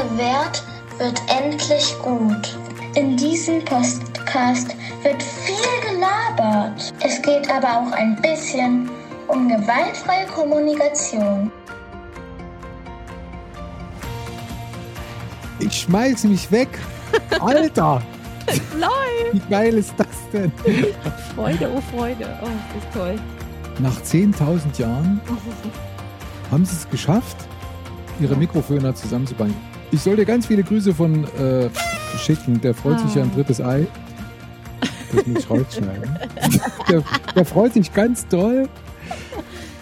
Lange währt, wird endlich gut. In diesem Podcast wird viel gelabert. Es geht aber auch ein bisschen um gewaltfreie Kommunikation. Ich schmeiß mich weg. Alter! Läuft! Wie geil ist das denn? Freude, oh Freude. Oh, das ist toll. Nach 10.000 Jahren haben sie es geschafft, ihre Mikrofone zusammenzubauen. Ich soll dir ganz viele Grüße von äh, schicken. Der freut sich ja ein Ah. drittes Ei. Das muss ich rausschneiden. der, der freut sich ganz doll,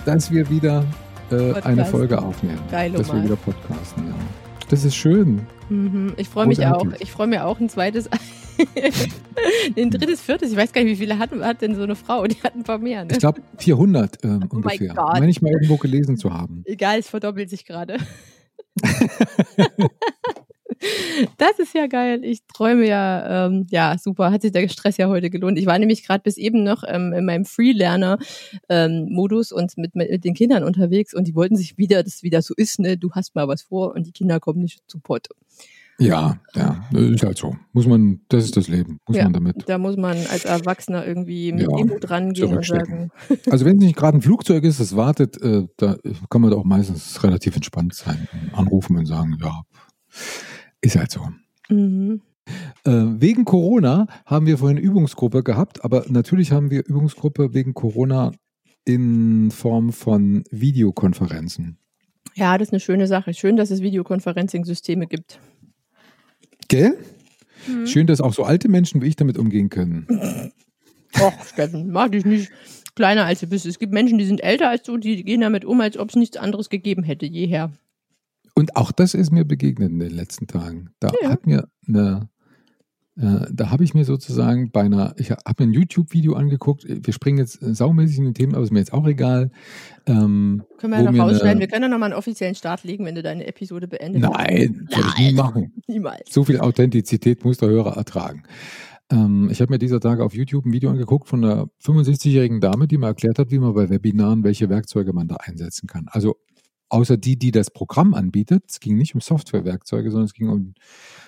dass wir wieder äh, eine. Folge aufnehmen. Geil, dass wir wieder podcasten, ja. Das ist schön. Mhm. Ich freue mich auch. Ich freue mir auch ein zweites. ein drittes, viertes. Ich weiß gar nicht, wie viele hat, hat denn so eine Frau? Die hat ein paar mehr. Ne? Ich glaube 400 ähm, Oh mein ungefähr. Meine ich mal irgendwo gelesen zu haben. Egal, es verdoppelt sich gerade. Das ist ja geil. Ich träume ja, ähm, ja, super. Hat sich der Stress ja heute gelohnt. Ich war nämlich gerade bis eben noch ähm, in meinem Freelerner-Modus und mit, mit den Kindern unterwegs und die wollten sich wieder, das wieder so ist, ne, du hast mal was vor und die Kinder kommen nicht zu Pott. Ja, ja, ist halt so. Muss man, das ist das Leben. Muss Ja. man damit. Da muss man als Erwachsener irgendwie mit Ja, Demut rangehen und zurückstecken. sagen, Also wenn es nicht gerade ein Flugzeug ist, das wartet, äh, da kann man doch meistens relativ entspannt sein. Anrufen und sagen, ja, ist halt so. mhm. Äh, wegen Corona haben wir vorhin Übungsgruppe gehabt, aber natürlich haben wir Übungsgruppe wegen Corona in Form von Videokonferenzen. ja, das ist eine schöne Sache. Schön, dass es Videoconferencing-Systeme gibt. Gell? Mhm. Schön, dass auch so alte Menschen wie ich damit umgehen können. Och, Steffen, mach dich nicht kleiner als du bist. Es gibt Menschen, die sind älter als du, die gehen damit um, als ob es nichts anderes gegeben hätte, jeher. Und auch das ist mir begegnet in den letzten Tagen. Da Ja. hat mir eine, da habe ich mir sozusagen bei einer, ich habe mir ein YouTube-Video angeguckt. Wir springen jetzt äh, saumäßig in den Themen, aber ist mir jetzt auch egal. Ähm, Können wir ja noch rausschneiden. eine- Wir können ja noch mal einen offiziellen Start legen, wenn du deine Episode beendet hast. Nein, soll ich nie machen. Niemals. So viel Authentizität muss der Hörer ertragen. Ähm, ich habe mir dieser Tage auf YouTube ein Video angeguckt von einer 65-jährigen Dame, die mir erklärt hat, wie man bei Webinaren, welche Werkzeuge man da einsetzen kann. Also außer die, die das Programm anbietet, es ging nicht um Softwarewerkzeuge, sondern es ging um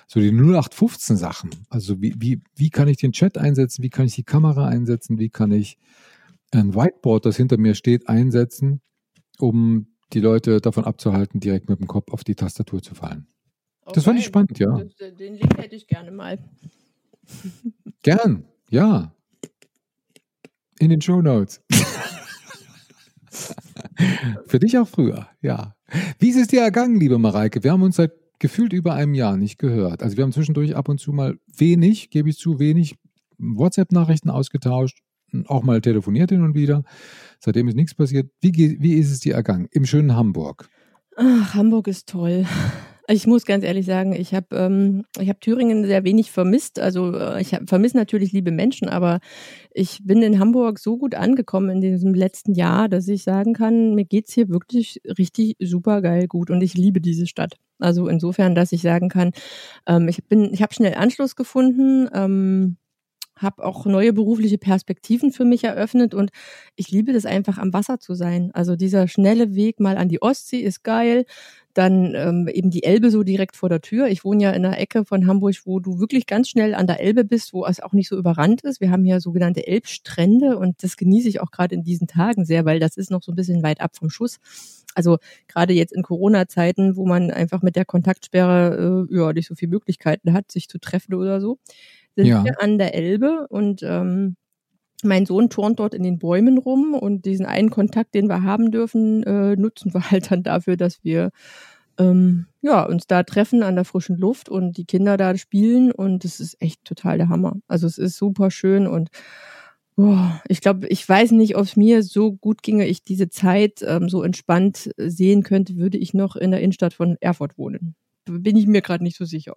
so die 0815 Sachen. Also wie, wie, wie kann ich den Chat einsetzen, wie kann ich die Kamera einsetzen, wie kann ich ein Whiteboard, das hinter mir steht, einsetzen, um die Leute davon abzuhalten, direkt mit dem Kopf auf die Tastatur zu fallen. Das fand ich Okay. spannend, ja. Äh, den Link hätte ich gerne mal. Gern, ja. In den Show Notes. Für dich auch früher, ja. Wie ist es dir ergangen, liebe Mareike? Wir haben uns seit gefühlt über einem Jahr nicht gehört. Also wir haben zwischendurch ab und zu mal wenig, gebe ich zu, wenig WhatsApp-Nachrichten ausgetauscht, auch mal telefoniert hin und wieder. Seitdem ist nichts passiert. Wie, wie ist es dir ergangen? Im schönen Hamburg. Ach, Hamburg ist toll. Ich muss ganz ehrlich sagen, ich habe ähm, ich hab Thüringen sehr wenig vermisst. Also äh, ich vermisse natürlich liebe Menschen, aber ich bin in Hamburg so gut angekommen in diesem letzten Jahr, dass ich sagen kann, mir geht's hier wirklich richtig super geil gut und ich liebe diese Stadt. Also insofern, dass ich sagen kann, ähm, ich bin, ich habe schnell Anschluss gefunden. Ähm, habe auch neue berufliche Perspektiven für mich eröffnet und ich liebe das einfach am Wasser zu sein. Also dieser schnelle Weg mal an die Ostsee ist geil. Dann ähm, eben die Elbe so direkt vor der Tür. Ich wohne ja in einer Ecke von Hamburg, wo du wirklich ganz schnell an der Elbe bist, wo es auch nicht so überrannt ist. Wir haben hier sogenannte Elbstrände und das genieße ich auch gerade in diesen Tagen sehr, weil das ist noch so ein bisschen weit ab vom Schuss. Also gerade jetzt in Corona-Zeiten, wo man einfach mit der Kontaktsperre äh, ja nicht so viele Möglichkeiten hat, sich zu treffen oder so, sind Ja. wir an der Elbe und ähm, mein Sohn turnt dort in den Bäumen rum und diesen einen Kontakt, den wir haben dürfen, äh, nutzen wir halt dann dafür, dass wir ähm, ja, uns da treffen an der frischen Luft und die Kinder da spielen und es ist echt total der Hammer. Also es ist super schön und boah, ich glaube, ich weiß nicht, ob es mir so gut ginge, ich diese Zeit ähm, so entspannt sehen könnte, würde ich noch in der Innenstadt von Erfurt wohnen. Bin ich mir gerade nicht so sicher.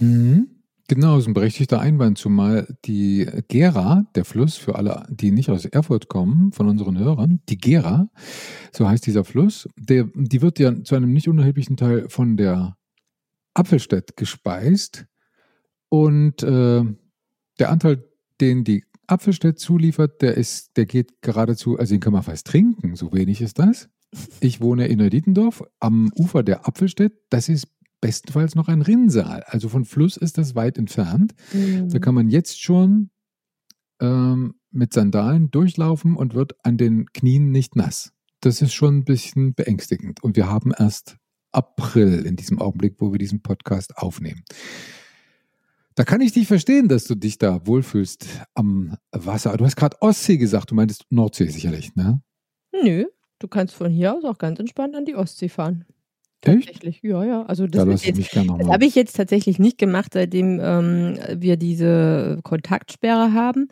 Mhm. Genau, ist ein berechtigter Einwand, zumal die Gera, der Fluss für alle, die nicht aus Erfurt kommen, von unseren Hörern, die Gera, so heißt dieser Fluss, der, die wird ja zu einem nicht unerheblichen Teil von der Apfelstedt gespeist und äh, der Anteil, den die Apfelstedt zuliefert, der ist, der geht geradezu, also den kann man fast trinken, so wenig ist das. Ich wohne in Neudietendorf am Ufer der Apfelstedt, das ist bestenfalls noch ein Rinnsal. Also von Fluss ist das weit entfernt. Mhm. Da kann man jetzt schon ähm, mit Sandalen durchlaufen und wird an den Knien nicht nass. Das ist schon ein bisschen beängstigend. Und wir haben erst April in diesem Augenblick, wo wir diesen Podcast aufnehmen. Da kann ich dich verstehen, dass du dich da wohlfühlst am Wasser. Du hast gerade Ostsee gesagt, du meintest Nordsee sicherlich, ne? Nö, du kannst von hier aus auch ganz entspannt an die Ostsee fahren. Tatsächlich, ja, ja. Also das, da das habe ich jetzt tatsächlich nicht gemacht, seitdem ähm, wir diese Kontaktsperre haben.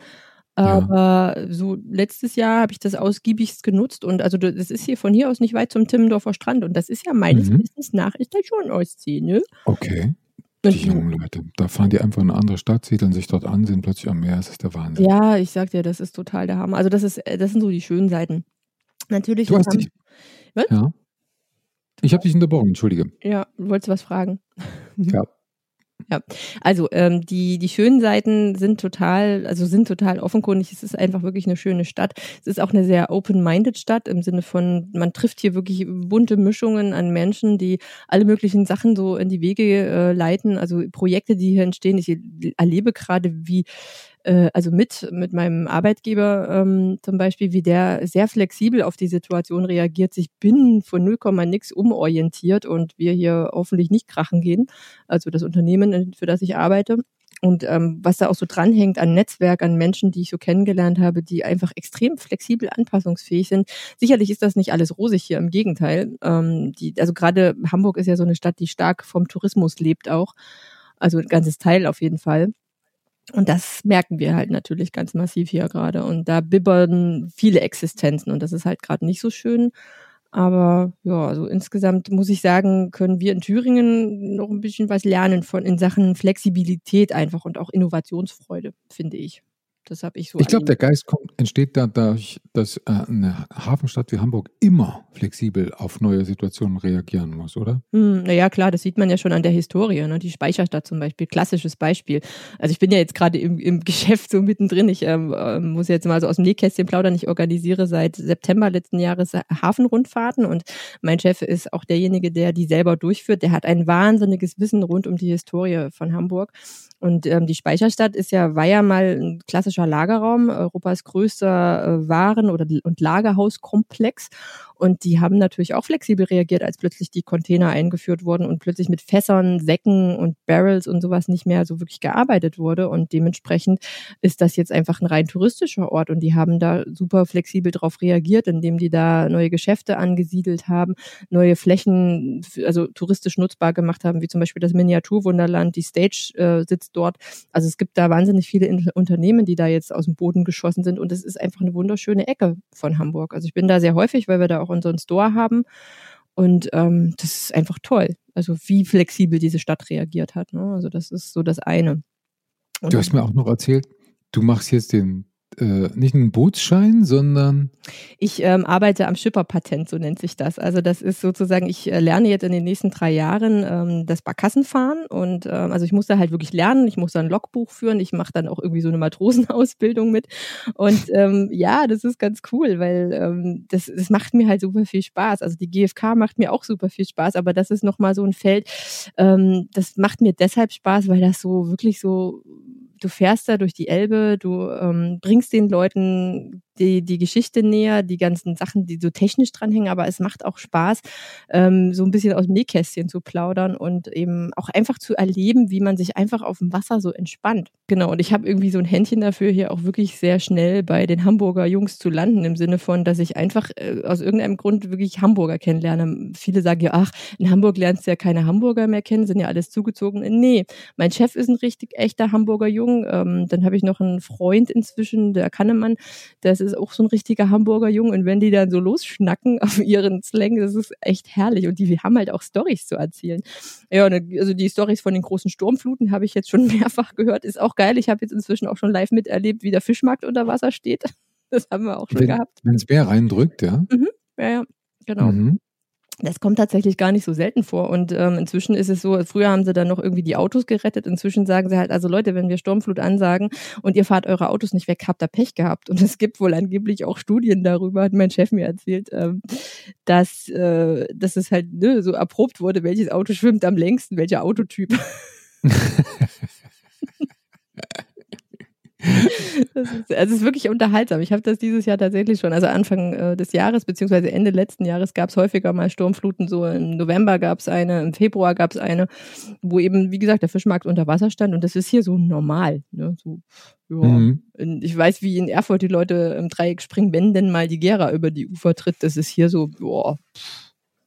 Aber ja. so letztes Jahr habe ich das ausgiebigst genutzt und also das ist hier von hier aus nicht weit zum Timmendorfer Strand und das ist ja meines mhm. Wissens nach ist das schon Ostsee, ne? Okay. Die jungen Leute, da fahren die einfach in eine andere Stadt, siedeln sich dort an, sind plötzlich am Meer, das ist der Wahnsinn. Ja, ich sag dir, das ist total der Hammer. Also das ist, das sind so die schönen Seiten. Natürlich. Du hast dich, was? Ja. Ich habe dich unterbrochen, entschuldige. Ja, du wolltest was fragen. Ja. Ja, also ähm, die, die schönen Seiten sind total, also sind total offenkundig. Es ist einfach wirklich eine schöne Stadt. Es ist auch eine sehr open-minded Stadt im Sinne von, man trifft hier wirklich bunte Mischungen an Menschen, die alle möglichen Sachen so in die Wege äh, leiten. Also Projekte, die hier entstehen. Ich erlebe gerade, wie äh, also mit, mit meinem Arbeitgeber ähm, zum Beispiel, wie der sehr flexibel auf die Situation reagiert, sich binnen von 0, nix umorientiert und wir hier hoffentlich nicht krachen gehen. Also das Unternehmen, für das ich arbeite. Und ähm, was da auch so dranhängt an Netzwerk, an Menschen, die ich so kennengelernt habe, die einfach extrem flexibel anpassungsfähig sind. Sicherlich ist das nicht alles rosig hier, im Gegenteil. Ähm, die, also gerade Hamburg ist ja so eine Stadt, die stark vom Tourismus lebt auch. Also ein ganzes Teil auf jeden Fall. Und das merken wir halt natürlich ganz massiv hier gerade. Und da bibbern viele Existenzen und das ist halt gerade nicht so schön. Aber ja, also insgesamt muss ich sagen, können wir in Thüringen noch ein bisschen was lernen von in Sachen Flexibilität einfach und auch Innovationsfreude, finde ich. Das habe ich so. Ich glaube, der Geist kommt, entsteht dadurch, dass äh, eine Hafenstadt wie Hamburg immer flexibel auf neue Situationen reagieren muss, oder? Hm, naja, klar, das sieht man ja schon an der Historie. Ne? Die Speicherstadt zum Beispiel, klassisches Beispiel. Also ich bin ja jetzt gerade im, im Geschäft so mittendrin. Ich ähm, äh, muss jetzt mal so aus dem Nähkästchen plaudern. Ich organisiere seit September letzten Jahres Hafenrundfahrten und mein Chef ist auch derjenige, der die selber durchführt. Der hat ein wahnsinniges Wissen rund um die Historie von Hamburg. Und ähm, die Speicherstadt ist ja, war ja mal ein klassischer Lagerraum, Europas größter äh, Waren- oder und Lagerhauskomplex. Und die haben natürlich auch flexibel reagiert, als plötzlich die Container eingeführt wurden und plötzlich mit Fässern, Säcken und Barrels und sowas nicht mehr so wirklich gearbeitet wurde. Und dementsprechend ist das jetzt einfach ein rein touristischer Ort. Und die haben da super flexibel darauf reagiert, indem die da neue Geschäfte angesiedelt haben, neue Flächen, also touristisch nutzbar gemacht haben, wie zum Beispiel das Miniaturwunderland, die Stage äh, sitzt dort. Also es gibt da wahnsinnig viele Unternehmen, die da jetzt aus dem Boden geschossen sind. Und es ist einfach eine wunderschöne Ecke von Hamburg. Also ich bin da sehr häufig, weil wir da auch unseren Store haben. Und ähm, das ist einfach toll. Also wie flexibel diese Stadt reagiert hat. Ne? Also das ist so das eine. Und du hast mir auch noch erzählt, du machst jetzt den äh, nicht einen Bootsschein, sondern. Ich ähm, arbeite am Schipperpatent, so nennt sich das. Also das ist sozusagen, ich äh, lerne jetzt in den nächsten drei Jahren ähm, das Barkassenfahren und ähm, also ich muss da halt wirklich lernen, ich muss da ein Logbuch führen, ich mache dann auch irgendwie so eine Matrosenausbildung mit und ähm, ja, das ist ganz cool, weil ähm, das, das macht mir halt super viel Spaß. Also die GfK macht mir auch super viel Spaß, aber das ist nochmal so ein Feld, ähm, das macht mir deshalb Spaß, weil das so wirklich so du fährst da durch die Elbe, du ähm, bringst den Leuten die, die Geschichte näher, die ganzen Sachen, die so technisch dranhängen, aber es macht auch Spaß, ähm, so ein bisschen aus dem Nähkästchen zu plaudern und eben auch einfach zu erleben, wie man sich einfach auf dem Wasser so entspannt. Genau, und ich habe irgendwie so ein Händchen dafür, hier auch wirklich sehr schnell bei den Hamburger Jungs zu landen, im Sinne von, dass ich einfach äh, aus irgendeinem Grund wirklich Hamburger kennenlerne. Viele sagen ja, ach, in Hamburg lernst du ja keine Hamburger mehr kennen, sind ja alles zugezogen. Nee, mein Chef ist ein richtig echter Hamburger Jung. Ähm, dann habe ich noch einen Freund inzwischen, der Kannemann, das ist ist auch so ein richtiger Hamburger Jung und wenn die dann so losschnacken auf ihren Slang, das ist echt herrlich und die haben halt auch Stories zu erzählen. Ja, also die Stories von den großen Sturmfluten habe ich jetzt schon mehrfach gehört, ist auch geil. Ich habe jetzt inzwischen auch schon live miterlebt, wie der Fischmarkt unter Wasser steht. Das haben wir auch schon wenn, gehabt. Wenn es Bär reindrückt, ja. Mhm. Ja, ja, genau. Mhm. Das kommt tatsächlich gar nicht so selten vor. Und ähm, inzwischen ist es so, früher haben sie dann noch irgendwie die Autos gerettet. Inzwischen sagen sie halt, also Leute, wenn wir Sturmflut ansagen und ihr fahrt eure Autos nicht weg, habt ihr Pech gehabt. Und es gibt wohl angeblich auch Studien darüber, hat mein Chef mir erzählt, ähm, dass, äh, dass es halt ne, so erprobt wurde, welches Auto schwimmt am längsten, welcher Autotyp. Ist, also es ist wirklich unterhaltsam. Ich habe das dieses Jahr tatsächlich schon, also Anfang äh, des Jahres beziehungsweise Ende letzten Jahres gab es häufiger mal Sturmfluten. So im November gab es eine, im Februar gab es eine, wo eben, wie gesagt, der Fischmarkt unter Wasser stand und das ist hier so normal. Ne? So, ja. Mhm. Ich weiß, wie in Erfurt die Leute im Dreieck springen, wenn denn mal die Gera über die Ufer tritt. Das ist hier so, boah,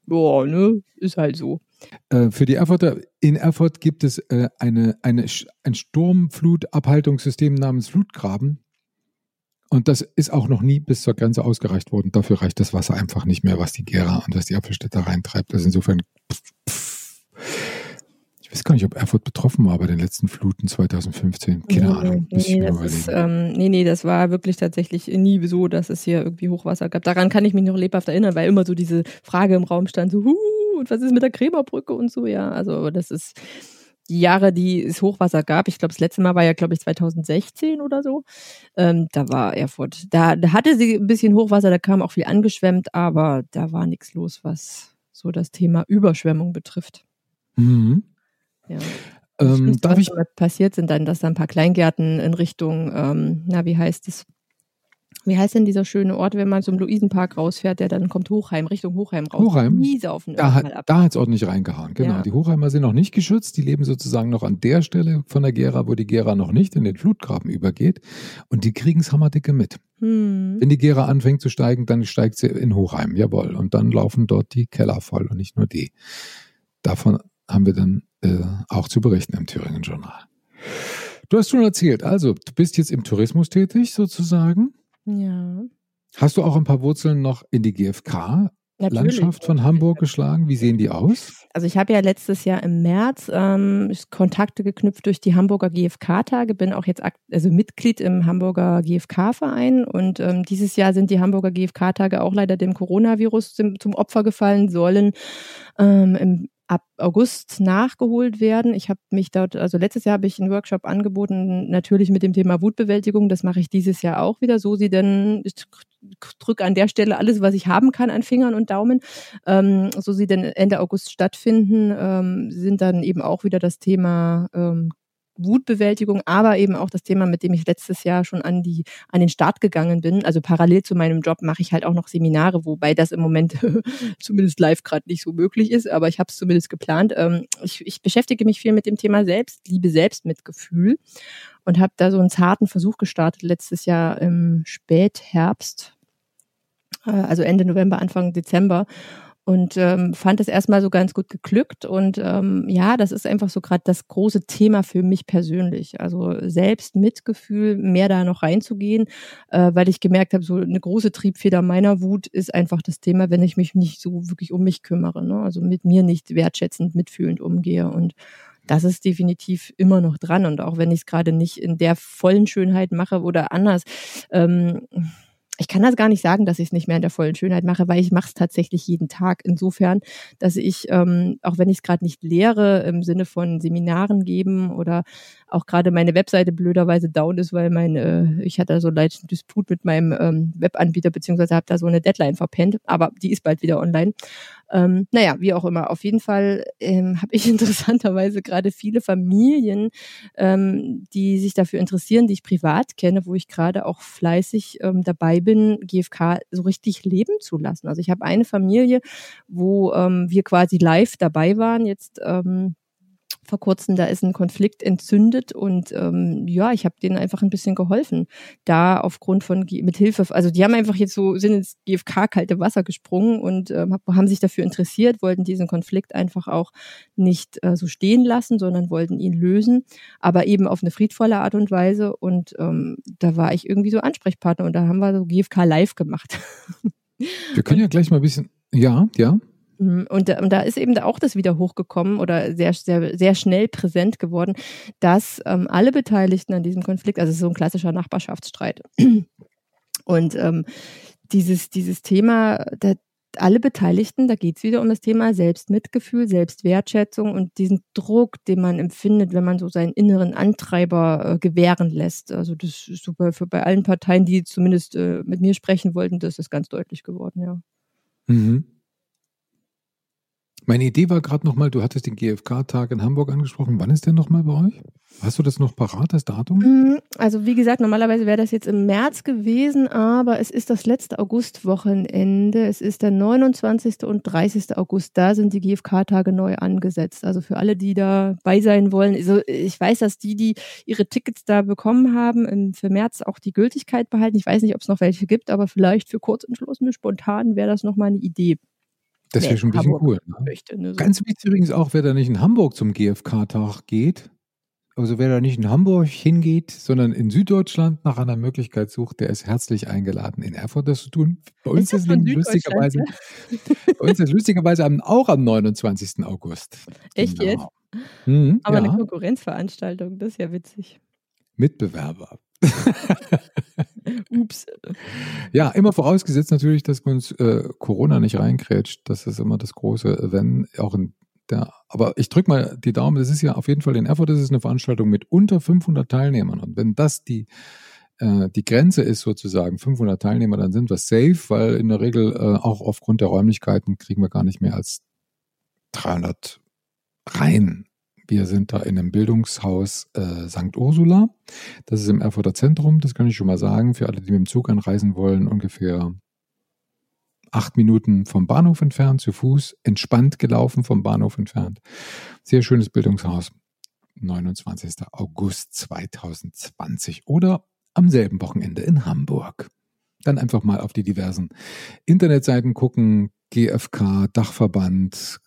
boah, ne, ist halt so. Äh, für die Erfurter, in Erfurt gibt es äh, eine, eine, ein Sturmflutabhaltungssystem namens Flutgraben. Und das ist auch noch nie bis zur Grenze ausgereicht worden. Dafür reicht das Wasser einfach nicht mehr, was die Gera und was die Apfelstädter reintreibt. Also insofern pff, pff, ich weiß gar nicht, ob Erfurt betroffen war bei den letzten Fluten 2015. Keine nee, Ahnung. Nee, das ist, ähm, nee, nee, das war wirklich tatsächlich nie so, dass es hier irgendwie Hochwasser gab. Daran kann ich mich noch lebhaft erinnern, weil immer so diese Frage im Raum stand, so, huh, und was ist mit der Krämerbrücke und so, ja. Also das ist die Jahre, die es Hochwasser gab. Ich glaube, das letzte Mal war ja, glaube ich, 2016 oder so. Ähm, da war Erfurt. Da, da hatte sie ein bisschen Hochwasser, da kam auch viel angeschwemmt, aber da war nichts los, was so das Thema Überschwemmung betrifft. Mhm. Ja. Ähm, darf was ich passiert sind dann, dass da ein paar Kleingärten in Richtung, ähm, na, wie heißt es? Wie heißt denn dieser schöne Ort, wenn man zum Luisenpark rausfährt, der dann kommt Hochheim, Richtung Hochheim raus? Hochheim? Da, hat, da hat es ordentlich reingehauen, genau. Ja. Die Hochheimer sind noch nicht geschützt, die leben sozusagen noch an der Stelle von der Gera, wo die Gera noch nicht in den Flutgraben übergeht. Und die kriegen es hammerdicke mit. Hm. Wenn die Gera anfängt zu steigen, dann steigt sie in Hochheim, jawohl. Und dann laufen dort die Keller voll und nicht nur die. Davon haben wir dann äh, auch zu berichten im Thüringen Journal. Du hast schon erzählt, also du bist jetzt im Tourismus tätig sozusagen. Ja. Hast du auch ein paar Wurzeln noch in die GfK Landschaft von Hamburg geschlagen? Wie sehen die aus? Also ich habe ja letztes Jahr im März ähm, Kontakte geknüpft durch die Hamburger GfK-Tage, bin auch jetzt also Mitglied im Hamburger GfK-Verein und ähm, dieses Jahr sind die Hamburger GfK-Tage auch leider dem Coronavirus zum, zum Opfer gefallen, sollen ähm, im ab August nachgeholt werden. Ich habe mich dort, also letztes Jahr habe ich einen Workshop angeboten, natürlich mit dem Thema Wutbewältigung. Das mache ich dieses Jahr auch wieder. So sie denn, ich drücke an der Stelle alles, was ich haben kann an Fingern und Daumen. Ähm, so sie denn Ende August stattfinden, ähm, sind dann eben auch wieder das Thema ähm, Wutbewältigung, aber eben auch das Thema, mit dem ich letztes Jahr schon an die an den Start gegangen bin. Also parallel zu meinem Job mache ich halt auch noch Seminare, wobei das im Moment zumindest live gerade nicht so möglich ist, aber ich habe es zumindest geplant. Ähm, ich, ich beschäftige mich viel mit dem Thema Selbstliebe, Selbstmitgefühl und habe da so einen zarten Versuch gestartet letztes Jahr im Spätherbst, äh, also Ende November, Anfang Dezember und ähm, fand es erstmal so ganz gut geglückt. Und ähm, ja, das ist einfach so gerade das große Thema für mich persönlich. Also selbst Mitgefühl, mehr da noch reinzugehen, äh, weil ich gemerkt habe, so eine große Triebfeder meiner Wut ist einfach das Thema, wenn ich mich nicht so wirklich um mich kümmere. Ne? Also mit mir nicht wertschätzend, mitfühlend umgehe. Und das ist definitiv immer noch dran. Und auch wenn ich es gerade nicht in der vollen Schönheit mache oder anders. Ähm, ich kann das gar nicht sagen, dass ich es nicht mehr in der vollen Schönheit mache, weil ich mache es tatsächlich jeden Tag. Insofern, dass ich, ähm, auch wenn ich es gerade nicht lehre, im Sinne von Seminaren geben oder auch gerade meine Webseite blöderweise down ist, weil mein, äh, ich hatte so einen Disput mit meinem ähm, Webanbieter, beziehungsweise habe da so eine Deadline verpennt, aber die ist bald wieder online. Ähm, naja, wie auch immer. Auf jeden Fall ähm, habe ich interessanterweise gerade viele Familien, ähm, die sich dafür interessieren, die ich privat kenne, wo ich gerade auch fleißig ähm, dabei bin, GFK so richtig leben zu lassen. Also ich habe eine Familie, wo ähm, wir quasi live dabei waren, jetzt ähm, vor kurzem, da ist ein Konflikt entzündet und ähm, ja, ich habe denen einfach ein bisschen geholfen. Da aufgrund von mit Hilfe, also die haben einfach jetzt so sind ins GFK kalte Wasser gesprungen und ähm, haben sich dafür interessiert, wollten diesen Konflikt einfach auch nicht äh, so stehen lassen, sondern wollten ihn lösen, aber eben auf eine friedvolle Art und Weise. Und ähm, da war ich irgendwie so Ansprechpartner und da haben wir so GFK live gemacht. Wir können ja gleich mal ein bisschen, ja, ja. Mhm. Und, und da ist eben auch das wieder hochgekommen oder sehr, sehr, sehr schnell präsent geworden, dass ähm, alle Beteiligten an diesem Konflikt, also so ein klassischer Nachbarschaftsstreit. Und ähm, dieses, dieses Thema, da, alle Beteiligten, da geht es wieder um das Thema Selbstmitgefühl, Selbstwertschätzung und diesen Druck, den man empfindet, wenn man so seinen inneren Antreiber äh, gewähren lässt. Also das ist super für bei allen Parteien, die zumindest äh, mit mir sprechen wollten, das ist ganz deutlich geworden, ja. Mhm. Meine Idee war gerade nochmal, du hattest den GfK-Tag in Hamburg angesprochen. Wann ist der nochmal bei euch? Hast du das noch parat, das Datum? Mm, also wie gesagt, normalerweise wäre das jetzt im März gewesen, aber es ist das letzte Augustwochenende. Es ist der 29. und 30. August. Da sind die GfK-Tage neu angesetzt. Also für alle, die dabei sein wollen. Also ich weiß, dass die, die ihre Tickets da bekommen haben, für März auch die Gültigkeit behalten. Ich weiß nicht, ob es noch welche gibt, aber vielleicht für kurzentschlossene, spontan wäre das nochmal eine Idee. Das wäre schon ein bisschen cool. Ne? Möchte, ne, so. Ganz wichtig übrigens auch, wer da nicht in Hamburg zum GfK-Tag geht, also wer da nicht in Hamburg hingeht, sondern in Süddeutschland nach einer Möglichkeit sucht, der ist herzlich eingeladen, in Erfurt das zu tun. Bei uns ist, ist lustigerweise, bei uns ist lustigerweise auch am 29. August. Echt genau. jetzt? Mhm, Aber ja. eine Konkurrenzveranstaltung, das ist ja witzig. Mitbewerber. Ups. Ja, immer vorausgesetzt natürlich, dass uns äh, Corona nicht reinkrätscht. Das ist immer das große Wenn, auch in der, aber ich drücke mal die Daumen, das ist ja auf jeden Fall in Erfurt, das ist eine Veranstaltung mit unter 500 Teilnehmern. Und wenn das die, äh, die Grenze ist sozusagen, 500 Teilnehmer, dann sind wir safe, weil in der Regel äh, auch aufgrund der Räumlichkeiten kriegen wir gar nicht mehr als 300 rein. Wir sind da in einem Bildungshaus äh, St. Ursula. Das ist im Erfurter Zentrum, das kann ich schon mal sagen. Für alle, die mit dem Zug anreisen wollen, ungefähr acht Minuten vom Bahnhof entfernt, zu Fuß, entspannt gelaufen vom Bahnhof entfernt. Sehr schönes Bildungshaus. 29. August 2020 oder am selben Wochenende in Hamburg. Dann einfach mal auf die diversen Internetseiten gucken, GFK, Dachverband,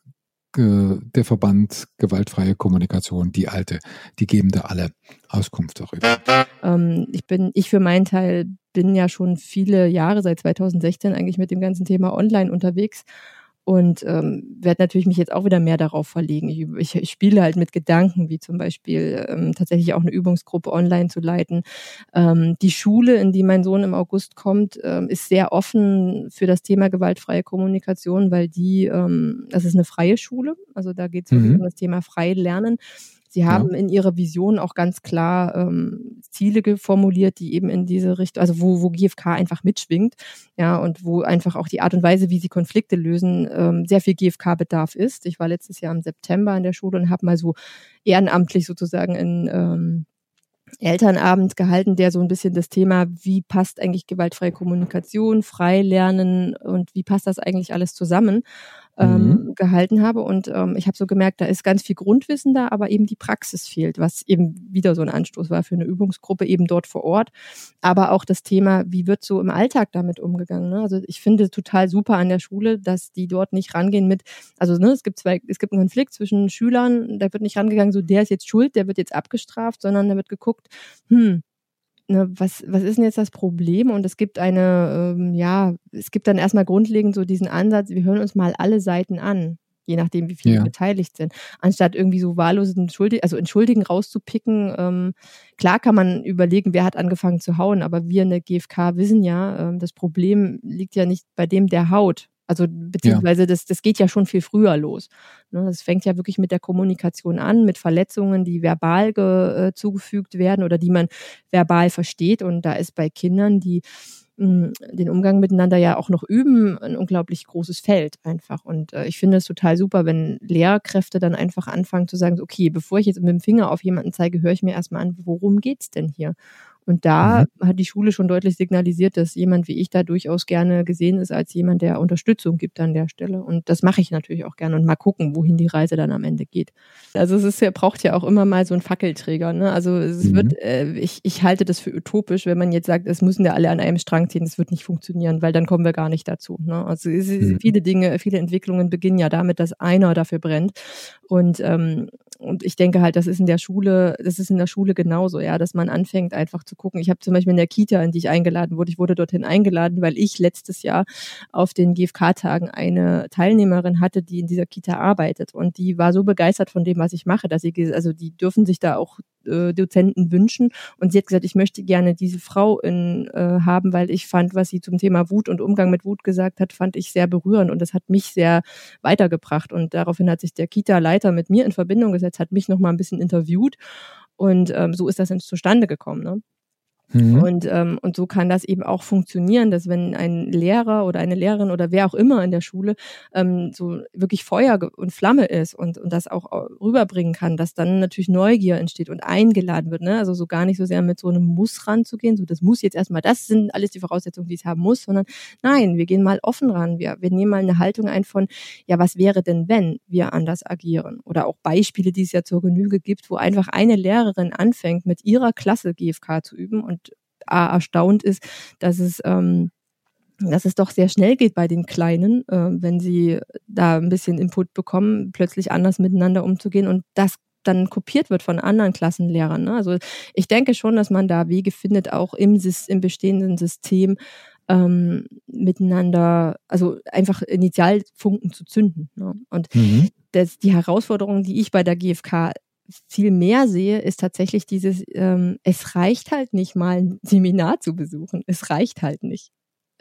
der Verband Gewaltfreie Kommunikation, die alte, die geben da alle Auskunft darüber. Ähm, ich bin, ich für meinen Teil bin ja schon viele Jahre, seit 2016 eigentlich mit dem ganzen Thema online unterwegs und ähm, werde natürlich mich jetzt auch wieder mehr darauf verlegen. Ich, ich, ich spiele halt mit Gedanken, wie zum Beispiel ähm, tatsächlich auch eine Übungsgruppe online zu leiten. Ähm, die Schule, in die mein Sohn im August kommt, ähm, ist sehr offen für das Thema gewaltfreie Kommunikation, weil die, ähm, das ist eine freie Schule, also da geht es mhm. um das Thema frei lernen. Sie haben ja. in ihrer Vision auch ganz klar ähm, Ziele formuliert, die eben in diese Richtung, also wo, wo GFK einfach mitschwingt, ja, und wo einfach auch die Art und Weise, wie sie Konflikte lösen, ähm, sehr viel GFK-Bedarf ist. Ich war letztes Jahr im September in der Schule und habe mal so ehrenamtlich sozusagen in ähm, Elternabend gehalten, der so ein bisschen das Thema, wie passt eigentlich gewaltfreie Kommunikation, frei lernen und wie passt das eigentlich alles zusammen ähm, mhm. gehalten habe. Und ähm, ich habe so gemerkt, da ist ganz viel Grundwissen da, aber eben die Praxis fehlt, was eben wieder so ein Anstoß war für eine Übungsgruppe eben dort vor Ort. Aber auch das Thema, wie wird so im Alltag damit umgegangen? Ne? Also ich finde total super an der Schule, dass die dort nicht rangehen mit, also ne, es gibt zwei, es gibt einen Konflikt zwischen Schülern, da wird nicht rangegangen, so der ist jetzt schuld, der wird jetzt abgestraft, sondern da wird geguckt, hm, ne, was, was ist denn jetzt das Problem? Und es gibt eine, ähm, ja, es gibt dann erstmal grundlegend so diesen Ansatz, wir hören uns mal alle Seiten an, je nachdem, wie viele ja. beteiligt sind. Anstatt irgendwie so wahllos entschuldigen, also entschuldigen rauszupicken, ähm, klar kann man überlegen, wer hat angefangen zu hauen, aber wir in der GfK wissen ja, ähm, das Problem liegt ja nicht bei dem, der haut, also beziehungsweise ja. das, das geht ja schon viel früher los. Ne? Das fängt ja wirklich mit der Kommunikation an, mit Verletzungen, die verbal ge, äh, zugefügt werden oder die man verbal versteht. Und da ist bei Kindern, die mh, hm, den Umgang miteinander ja auch noch üben, ein unglaublich großes Feld einfach. Und äh, ich finde es total super, wenn Lehrkräfte dann einfach anfangen zu sagen, okay, bevor ich jetzt mit dem Finger auf jemanden zeige, höre ich mir erstmal an, worum geht's denn hier? Und da mhm. hat die Schule schon deutlich signalisiert, dass jemand wie ich da durchaus gerne gesehen ist als jemand, der Unterstützung gibt an der Stelle. Und das mache ich natürlich auch gerne und mal gucken, wohin die Reise dann am Ende geht. Also es ist ja, braucht ja auch immer mal so einen Fackelträger. Ne? Also es mhm. wird, äh, ich, ich halte das für utopisch, wenn man jetzt sagt, es müssen ja alle an einem Strang ziehen. Das wird nicht funktionieren, weil dann kommen wir gar nicht dazu. Ne? Also es, mhm. viele Dinge, viele Entwicklungen beginnen ja damit, dass einer dafür brennt. Und ähm, und ich denke halt, das ist in der Schule, das ist in der Schule genauso, ja, dass man anfängt einfach zu gucken. Ich habe zum Beispiel in der Kita, in die ich eingeladen wurde, ich wurde dorthin eingeladen, weil ich letztes Jahr auf den GfK-Tagen eine Teilnehmerin hatte, die in dieser Kita arbeitet und die war so begeistert von dem, was ich mache, dass sie, also die dürfen sich da auch äh, Dozenten wünschen. Und sie hat gesagt, ich möchte gerne diese Frau in, äh, haben, weil ich fand, was sie zum Thema Wut und Umgang mit Wut gesagt hat, fand ich sehr berührend und das hat mich sehr weitergebracht. Und daraufhin hat sich der Kita-Leiter mit mir in Verbindung gesetzt, hat mich nochmal ein bisschen interviewt und ähm, so ist das zustande gekommen. Ne? Mhm. Und, ähm, und so kann das eben auch funktionieren, dass wenn ein Lehrer oder eine Lehrerin oder wer auch immer in der Schule ähm, so wirklich Feuer und Flamme ist und, und das auch rüberbringen kann, dass dann natürlich Neugier entsteht und eingeladen wird. Ne? Also so gar nicht so sehr mit so einem Muss ranzugehen, so das muss jetzt erstmal, das sind alles die Voraussetzungen, die es haben muss, sondern nein, wir gehen mal offen ran. Wir, wir nehmen mal eine Haltung ein von, ja, was wäre denn, wenn wir anders agieren? Oder auch Beispiele, die es ja zur Genüge gibt, wo einfach eine Lehrerin anfängt, mit ihrer Klasse GFK zu üben und erstaunt ist, dass es ähm, dass es doch sehr schnell geht bei den Kleinen, äh, wenn sie da ein bisschen Input bekommen, plötzlich anders miteinander umzugehen und das dann kopiert wird von anderen Klassenlehrern. Ne? Also ich denke schon, dass man da Wege findet, auch im, im bestehenden System ähm, miteinander, also einfach Initialfunken zu zünden. Ne? Und mhm. das, die Herausforderung, die ich bei der GfK viel mehr sehe, ist tatsächlich dieses, ähm, es reicht halt nicht mal ein Seminar zu besuchen. Es reicht halt nicht.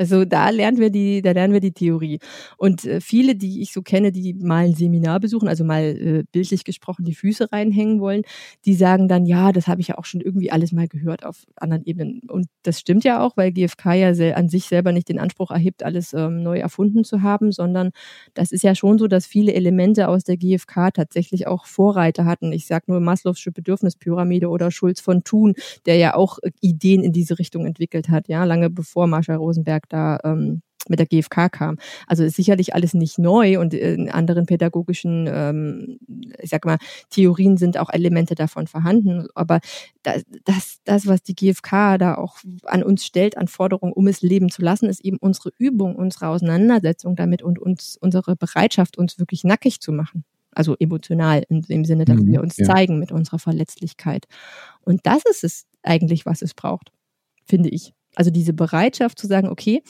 Also da lernen wir die, da lernen wir die Theorie. Und äh, viele, die ich so kenne, die mal ein Seminar besuchen, also mal äh, bildlich gesprochen die Füße reinhängen wollen, die sagen dann, ja, das habe ich ja auch schon irgendwie alles mal gehört auf anderen Ebenen. Und das stimmt ja auch, weil GfK ja an sich selber nicht den Anspruch erhebt, alles ähm, neu erfunden zu haben, sondern das ist ja schon so, dass viele Elemente aus der GfK tatsächlich auch Vorreiter hatten. Ich sage nur Maslow'sche Bedürfnispyramide oder Schulz von Thun, der ja auch äh, Ideen in diese Richtung entwickelt hat, ja, lange bevor Marshall Rosenberg da ähm, mit der GfK kam. Also ist sicherlich alles nicht neu und in anderen pädagogischen, ähm, ich sag mal, Theorien sind auch Elemente davon vorhanden. Aber das, das, das, was die GfK da auch an uns stellt, an Forderungen, um es leben zu lassen, ist eben unsere Übung, unsere Auseinandersetzung damit und uns, unsere Bereitschaft, uns wirklich nackig zu machen. Also emotional, in dem Sinne, dass mhm, wir uns ja. zeigen mit unserer Verletzlichkeit. Und das ist es eigentlich, was es braucht, finde ich. Also diese Bereitschaft zu sagen, okay,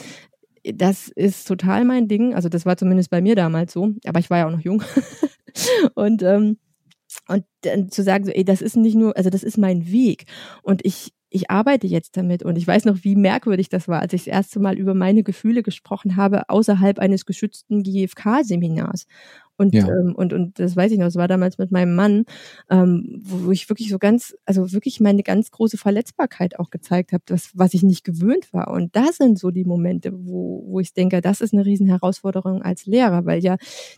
das ist total mein Ding. Also das war zumindest bei mir damals so, aber ich war ja auch noch jung. und ähm, und dann zu sagen, so, ey, das ist nicht nur, also das ist mein Weg und ich ich arbeite jetzt damit und ich weiß noch, wie merkwürdig das war, als ich das erste Mal über meine Gefühle gesprochen habe außerhalb eines geschützten GFK-Seminars. Und, ja. ähm, und, und das weiß ich noch, das war damals mit meinem Mann, ähm, wo, wo ich wirklich so ganz, also wirklich meine ganz große Verletzbarkeit auch gezeigt habe, das, was ich nicht gewöhnt war. Und das sind so die Momente, wo, wo ich denke, das ist eine riesen Herausforderung als Lehrer, weil ja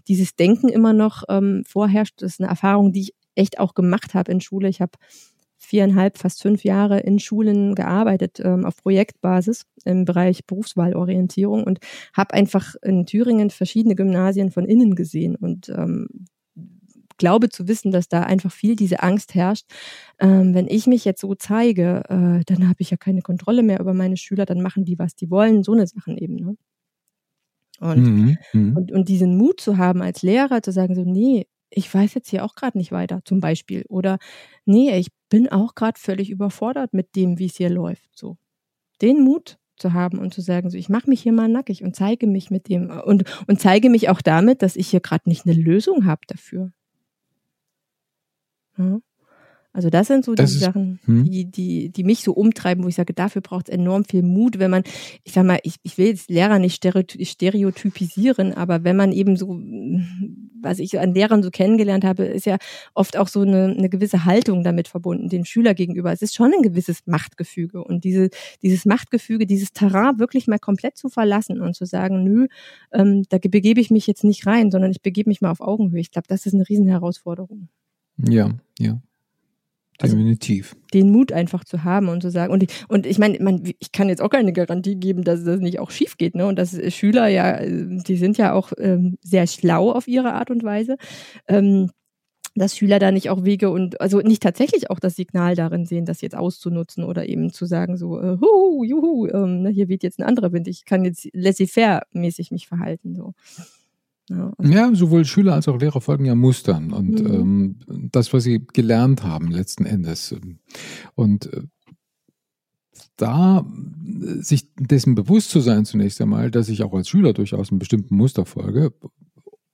dieses Denken immer noch ähm, vorherrscht. Das ist eine Erfahrung, die ich echt auch gemacht habe in Schule. Ich habe viereinhalb, fast fünf Jahre in Schulen gearbeitet ähm, auf Projektbasis im Bereich Berufswahlorientierung und habe einfach in Thüringen verschiedene Gymnasien von innen gesehen und ähm, glaube zu wissen, dass da einfach viel diese Angst herrscht. Ähm, wenn ich mich jetzt so zeige, äh, dann habe ich ja keine Kontrolle mehr über meine Schüler, dann machen die, was die wollen, so eine Sachen eben. Ne? Und, mhm, mhm. und, und diesen Mut zu haben als Lehrer, zu sagen, so, nee, ich weiß jetzt hier auch gerade nicht weiter, zum Beispiel. Oder nee, ich bin auch gerade völlig überfordert mit dem, wie es hier läuft. So. Den Mut zu haben und zu sagen, so ich mache mich hier mal nackig und zeige mich mit dem und, und zeige mich auch damit, dass ich hier gerade nicht eine Lösung habe dafür. Ja. Also das sind so das die ist, Sachen, hm. die, die, die mich so umtreiben, wo ich sage, dafür braucht es enorm viel Mut, wenn man, ich sag mal, ich, ich will jetzt Lehrer nicht stereotypisieren, aber wenn man eben so, was ich an Lehrern so kennengelernt habe, ist ja oft auch so eine, eine gewisse Haltung damit verbunden, dem Schüler gegenüber. Es ist schon ein gewisses Machtgefüge und diese, dieses Machtgefüge, dieses Terrain wirklich mal komplett zu verlassen und zu sagen, nö, ähm, da begebe ich mich jetzt nicht rein, sondern ich begebe mich mal auf Augenhöhe. Ich glaube, das ist eine Riesenherausforderung. Ja, ja. Also Definitiv. Den Mut einfach zu haben und zu sagen. Und, und ich meine, man, ich kann jetzt auch keine Garantie geben, dass das nicht auch schief geht. Ne? Und dass Schüler ja, die sind ja auch ähm, sehr schlau auf ihre Art und Weise. Ähm, dass Schüler da nicht auch Wege und also nicht tatsächlich auch das Signal darin sehen, das jetzt auszunutzen oder eben zu sagen so, äh, huhu, juhu, ähm, ne, hier weht jetzt ein anderer Wind, ich kann jetzt laissez-faire mäßig mich verhalten. So. Ja, also ja, sowohl Schüler als auch Lehrer folgen ja Mustern und mhm. ähm, das, was sie gelernt haben letzten Endes. Und äh, da sich dessen bewusst zu sein zunächst einmal, dass ich auch als Schüler durchaus einem bestimmten Muster folge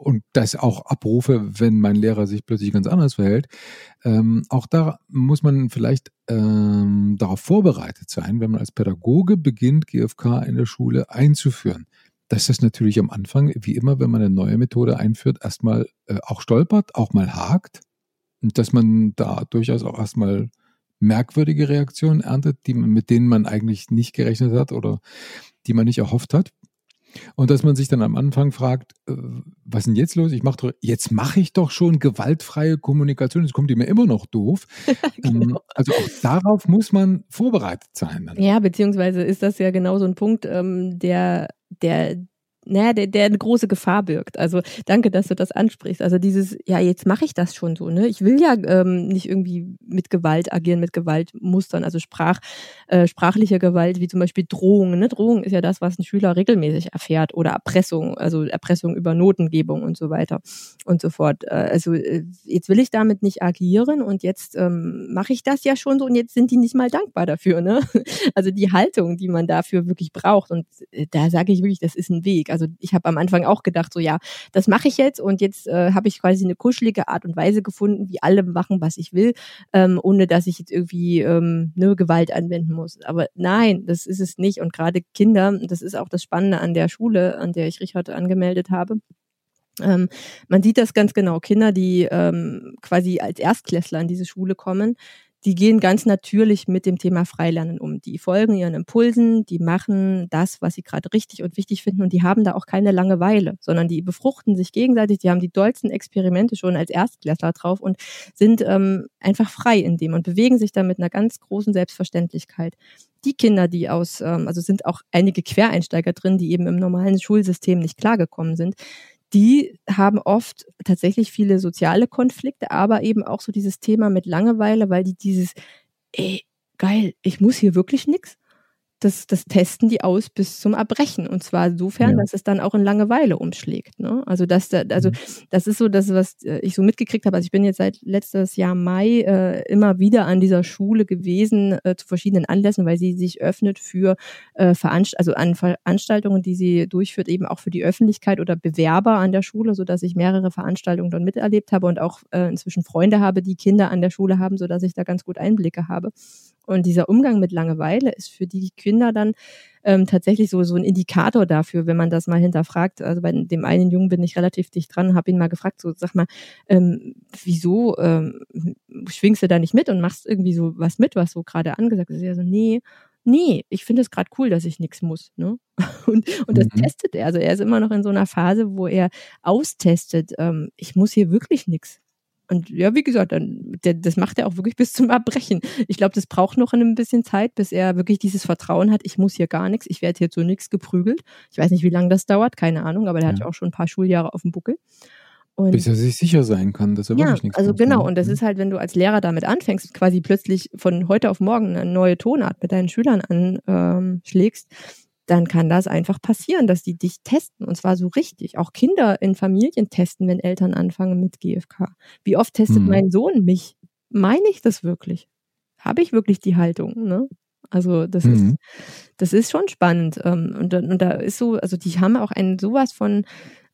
und das auch abrufe, wenn mein Lehrer sich plötzlich ganz anders verhält. Ähm, auch da muss man vielleicht ähm, darauf vorbereitet sein, wenn man als Pädagoge beginnt, GFK in der Schule einzuführen. Dass das natürlich am Anfang, wie immer, wenn man eine neue Methode einführt, erstmal äh, auch stolpert, auch mal hakt und dass man da durchaus auch erstmal merkwürdige Reaktionen erntet, die mit denen man eigentlich nicht gerechnet hat oder die man nicht erhofft hat. Und dass man sich dann am Anfang fragt, äh, was ist denn jetzt los? Ich mach doch, jetzt mache ich doch schon gewaltfreie Kommunikation. Das kommt mir immer noch doof. Ähm, genau. Also auch darauf muss man vorbereitet sein. Dann. Ja, beziehungsweise ist das ja genau so ein Punkt, ähm, der, der naja, der, der eine große Gefahr birgt. Also danke, dass du das ansprichst. Also dieses, ja, jetzt mache ich das schon so, ne? Ich will ja ähm, nicht irgendwie mit Gewalt agieren, mit Gewaltmustern, also Sprach, äh, sprachliche Gewalt, wie zum Beispiel Drohungen. Ne? Drohung ist ja das, was ein Schüler regelmäßig erfährt oder Erpressung, also Erpressung über Notengebung und so weiter und so fort. Äh, also äh, jetzt will ich damit nicht agieren und jetzt ähm, mache ich das ja schon so und jetzt sind die nicht mal dankbar dafür, ne? Also die Haltung, die man dafür wirklich braucht und äh, da sage ich wirklich, das ist ein Weg. Also ich habe am Anfang auch gedacht, so ja, das mache ich jetzt und jetzt äh, habe ich quasi eine kuschelige Art und Weise gefunden, wie alle machen, was ich will, ähm, ohne dass ich jetzt irgendwie ähm, ne, Gewalt anwenden muss. Aber nein, das ist es nicht. Und gerade Kinder, das ist auch das Spannende an der Schule, an der ich Richard angemeldet habe. Ähm, man sieht das ganz genau. Kinder, die ähm, quasi als Erstklässler in diese Schule kommen, die gehen ganz natürlich mit dem Thema Freilernen um. Die folgen ihren Impulsen, die machen das, was sie gerade richtig und wichtig finden und die haben da auch keine Langeweile, sondern die befruchten sich gegenseitig, die haben die dollsten Experimente schon als Erstklässler drauf und sind ähm, einfach frei in dem und bewegen sich da mit einer ganz großen Selbstverständlichkeit. Die Kinder, die aus, ähm, also sind auch einige Quereinsteiger drin, die eben im normalen Schulsystem nicht klargekommen sind, die haben oft tatsächlich viele soziale Konflikte, aber eben auch so dieses Thema mit Langeweile, weil die dieses, ey, geil, ich muss hier wirklich nix das, das testen die aus bis zum Erbrechen. Und zwar insofern, ja. dass es dann auch in Langeweile umschlägt. Ne? Also, das, also mhm. das ist so das, was äh, ich so mitgekriegt habe. Also ich bin jetzt seit letztes Jahr Mai äh, immer wieder an dieser Schule gewesen, äh, zu verschiedenen Anlässen, weil sie sich öffnet für äh, Veranst also an Veranstaltungen, die sie durchführt, eben auch für die Öffentlichkeit oder Bewerber an der Schule, so dass ich mehrere Veranstaltungen dort miterlebt habe und auch äh, inzwischen Freunde habe, die Kinder an der Schule haben, so dass ich da ganz gut Einblicke habe. Und dieser Umgang mit Langeweile ist für die Kinder dann ähm, tatsächlich so, so ein Indikator dafür, wenn man das mal hinterfragt. Also bei dem einen Jungen bin ich relativ dicht dran, habe ihn mal gefragt, so sag mal, ähm, wieso ähm, schwingst du da nicht mit und machst irgendwie so was mit, was so gerade angesagt ist? Er so, nee, nee, ich finde es gerade cool, dass ich nichts muss. Ne? Und, und das mhm. testet er. Also er ist immer noch in so einer Phase, wo er austestet, ähm, ich muss hier wirklich nichts. Und ja, wie gesagt, dann, der, das macht er auch wirklich bis zum Erbrechen. Ich glaube, das braucht noch ein bisschen Zeit, bis er wirklich dieses Vertrauen hat, ich muss hier gar nichts, ich werde hier zu nichts geprügelt. Ich weiß nicht, wie lange das dauert, keine Ahnung, aber der ja. hat ja auch schon ein paar Schuljahre auf dem Buckel. Und Bis er sich sicher sein kann, dass er ja, wirklich nichts also genau. Und das ist halt, wenn du als Lehrer damit anfängst, quasi plötzlich von heute auf morgen eine neue Tonart mit deinen Schülern anschlägst, dann kann das einfach passieren, dass die dich testen und zwar so richtig. Auch Kinder in Familien testen, wenn Eltern anfangen mit GFK. Wie oft testet hm. mein Sohn mich? Meine ich das wirklich? Habe ich wirklich die Haltung? Ne? Also das mhm. ist das ist schon spannend ähm, und, und da ist so, also die haben auch ein sowas von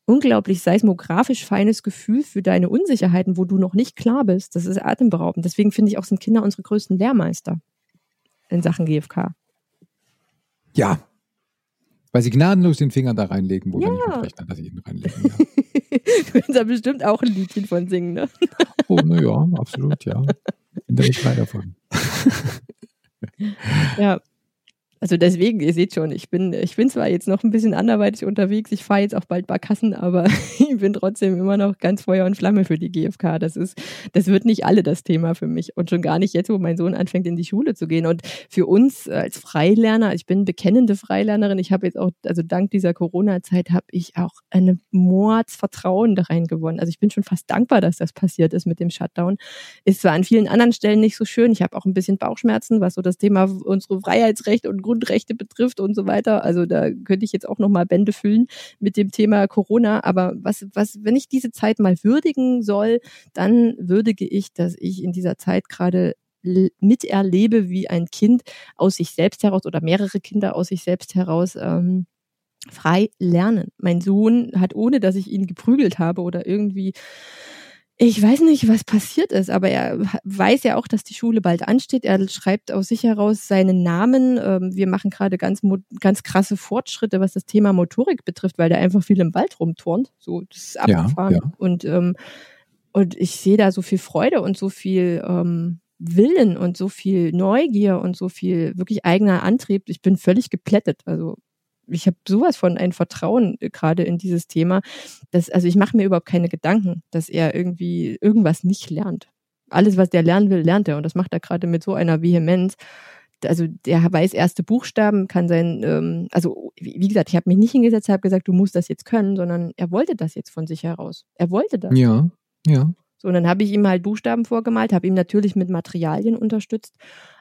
unglaublich seismografisch feines Gefühl für deine Unsicherheiten, wo du noch nicht klar bist. Das ist atemberaubend. Deswegen finde ich auch sind Kinder unsere größten Lehrmeister in Sachen GFK. Ja, weil sie gnadenlos den Finger da reinlegen, wo ja. wir nicht rechnen, dass sie ihn reinlegen. Ja. du kannst da bestimmt auch ein Liedchen von singen, ne? oh, naja, absolut, ja. Bin da nicht frei davon. ja, also deswegen, ihr seht schon, ich bin, ich bin zwar jetzt noch ein bisschen anderweitig unterwegs, ich fahre jetzt auch bald Barkassen, aber ich bin trotzdem immer noch ganz Feuer und Flamme für die GfK. Das ist, das wird nicht alle das Thema für mich. Und schon gar nicht jetzt, wo mein Sohn anfängt, in die Schule zu gehen. Und für uns als Freilerner, ich bin bekennende Freilernerin, ich habe jetzt auch, also dank dieser Corona-Zeit habe ich auch eine Mordsvertrauen da rein gewonnen. Also ich bin schon fast dankbar, dass das passiert ist mit dem Shutdown. Ist zwar an vielen anderen Stellen nicht so schön. Ich habe auch ein bisschen Bauchschmerzen, was so das Thema unsere Freiheitsrechte und Grundrechte betrifft und so weiter. Also da könnte ich jetzt auch noch mal Bände füllen mit dem Thema Corona. Aber was, was, wenn ich diese Zeit mal würdigen soll, dann würdige ich, dass ich in dieser Zeit gerade miterlebe, wie ein Kind aus sich selbst heraus oder mehrere Kinder aus sich selbst heraus ähm, frei lernen. Mein Sohn hat, ohne dass ich ihn geprügelt habe oder irgendwie ich weiß nicht, was passiert ist, aber er weiß ja auch, dass die Schule bald ansteht. Er schreibt aus sich heraus seinen Namen. Ähm, wir machen gerade ganz, ganz krasse Fortschritte, was das Thema Motorik betrifft, weil der einfach viel im Wald rumturnt. So, das ist abgefahren. Ja, ja. Und, ähm, und ich sehe da so viel Freude und so viel ähm, Willen und so viel Neugier und so viel wirklich eigener Antrieb. Ich bin völlig geplättet. Also ich habe sowas von ein Vertrauen äh, gerade in dieses Thema, dass, also ich mache mir überhaupt keine Gedanken, dass er irgendwie irgendwas nicht lernt. Alles, was der lernen will, lernt er. Und das macht er gerade mit so einer Vehemenz. Also der weiß erste Buchstaben, kann sein, ähm, also wie gesagt, ich habe mich nicht hingesetzt, habe gesagt, du musst das jetzt können, sondern er wollte das jetzt von sich heraus. Er wollte das. Ja, ja. So, und dann habe ich ihm halt Buchstaben vorgemalt, habe ihm natürlich mit Materialien unterstützt,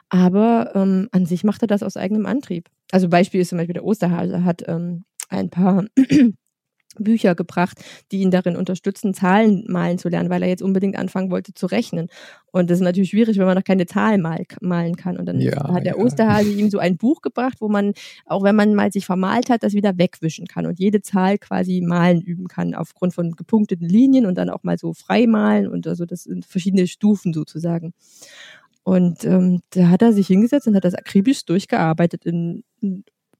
aber ähm, an sich macht er das aus eigenem Antrieb. Also Beispiel ist zum Beispiel der Osterhase hat ähm, ein paar Bücher gebracht, die ihn darin unterstützen, Zahlen malen zu lernen, weil er jetzt unbedingt anfangen wollte zu rechnen. Und das ist natürlich schwierig, wenn man noch keine Zahl mal, malen kann. Und dann ja, hat der ja. Osterhase ihm so ein Buch gebracht, wo man, auch wenn man mal sich vermalt hat, das wieder wegwischen kann und jede Zahl quasi malen üben kann, aufgrund von gepunkteten Linien und dann auch mal so frei malen und also das sind verschiedene Stufen sozusagen. Und ähm, da hat er sich hingesetzt und hat das akribisch durchgearbeitet in,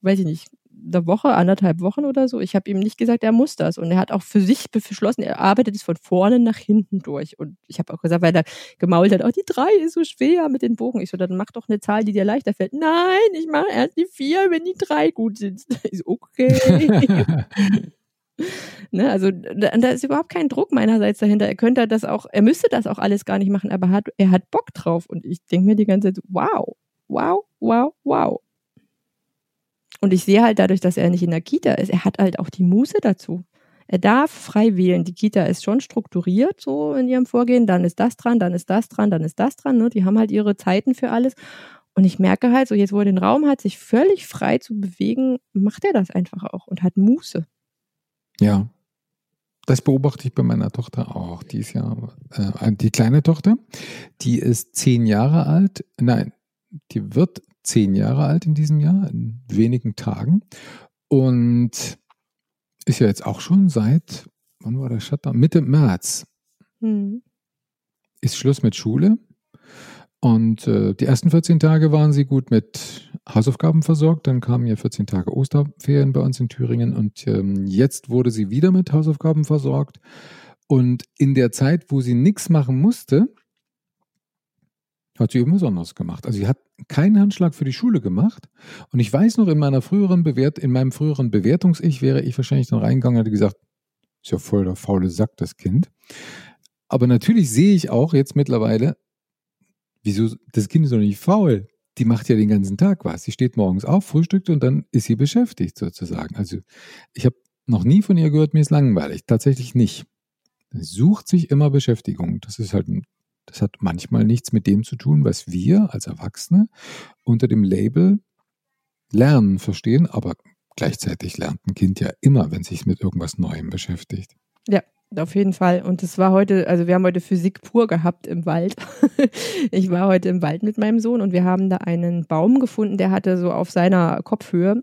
weiß ich nicht, einer Woche, anderthalb Wochen oder so. Ich habe ihm nicht gesagt, er muss das. Und er hat auch für sich beschlossen, er arbeitet es von vorne nach hinten durch. Und ich habe auch gesagt, weil er gemault hat, oh, die drei ist so schwer mit den Bogen. Ich so, dann mach doch eine Zahl, die dir leichter fällt. Nein, ich mache erst die vier, wenn die drei gut sind. Ich so, okay. Ne, also da, da, ist überhaupt kein Druck meinerseits dahinter. Er könnte das auch, er müsste das auch alles gar nicht machen, aber hat, er hat Bock drauf. Und ich denke mir die ganze Zeit, wow, wow, wow, wow. Und ich sehe halt dadurch, dass er nicht in der Kita ist, er hat halt auch die Muße dazu. Er darf frei wählen. Die Kita ist schon strukturiert so in ihrem Vorgehen. Dann ist das dran, dann ist das dran, dann ist das dran. Ne? Die haben halt ihre Zeiten für alles. Und ich merke halt, so jetzt, wo er den Raum hat, sich völlig frei zu bewegen, macht er das einfach auch und hat Muße. Ja. Das beobachte ich bei meiner Tochter auch. Die ist ja äh, die kleine Tochter, die ist zehn Jahre alt. Nein, die wird zehn Jahre alt in diesem Jahr, in wenigen Tagen. Und ist ja jetzt auch schon seit, wann war der Shutdown? Mitte März. Mhm. Ist Schluss mit Schule. Und äh, die ersten 14 Tage waren sie gut mit Hausaufgaben versorgt. Dann kamen ja 14 Tage Osterferien bei uns in Thüringen und ähm, jetzt wurde sie wieder mit Hausaufgaben versorgt. Und in der Zeit, wo sie nichts machen musste, hat sie irgendwas anderes gemacht. Also sie hat keinen Handschlag für die Schule gemacht. Und ich weiß noch, in meiner früheren Bewert, in meinem früheren Bewertungs-Ich wäre ich wahrscheinlich dann reingegangen und hätte gesagt, ist ja voll der faule Sack, das Kind. Aber natürlich sehe ich auch jetzt mittlerweile, wieso, das Kind ist doch nicht faul die macht ja den ganzen Tag was. Sie steht morgens auf, frühstückt und dann ist sie beschäftigt sozusagen. Also ich habe noch nie von ihr gehört, mir ist langweilig. Tatsächlich nicht. Sie sucht sich immer Beschäftigung. Das ist halt, das hat manchmal nichts mit dem zu tun, was wir als Erwachsene unter dem Label Lernen verstehen, aber gleichzeitig lernt ein Kind ja immer, wenn sich mit irgendwas Neuem beschäftigt. Ja, auf jeden Fall. Und es war heute, also wir haben heute Physik pur gehabt im Wald. ich war heute im Wald mit meinem Sohn und wir haben da einen Baum gefunden, der hatte so auf seiner Kopfhöhe,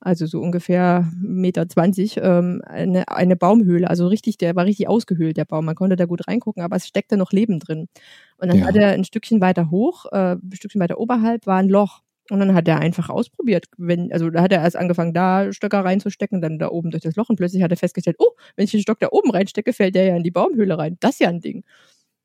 also so ungefähr 1,20 Meter, ähm, eine, eine Baumhöhle. Also richtig, der war richtig ausgehöhlt, der Baum. Man konnte da gut reingucken, aber es steckte noch Leben drin. Und dann ja. hat er ein Stückchen weiter hoch, äh, ein Stückchen weiter oberhalb war ein Loch. Und dann hat er einfach ausprobiert. Wenn, also da hat er erst angefangen, da Stöcker reinzustecken, dann da oben durch das Loch und plötzlich hat er festgestellt, oh, wenn ich den Stock da oben reinstecke, fällt der ja in die Baumhöhle rein. Das ist ja ein Ding.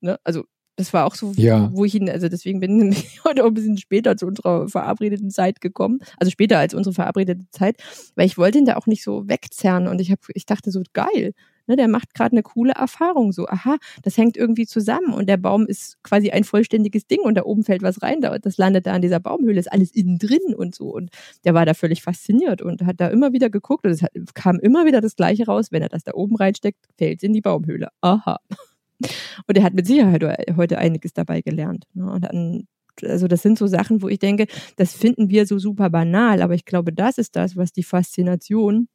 Ne? Also das war auch so, ja. wo ich ihn, also deswegen bin ich heute auch ein bisschen später zu unserer verabredeten Zeit gekommen. Also später als unsere verabredete Zeit, weil ich wollte ihn da auch nicht so wegzerren und ich habe, ich dachte so, geil, Ne, der macht gerade eine coole Erfahrung. So, aha, das hängt irgendwie zusammen und der Baum ist quasi ein vollständiges Ding und da oben fällt was rein, das landet da an dieser Baumhöhle, ist alles innen drin und so. Und der war da völlig fasziniert und hat da immer wieder geguckt und es kam immer wieder das Gleiche raus, wenn er das da oben reinsteckt, fällt es in die Baumhöhle. Aha. Und er hat mit Sicherheit heute einiges dabei gelernt. Ne? Und dann also das sind so Sachen, wo ich denke, das finden wir so super banal, aber ich glaube, das ist das, was die Faszination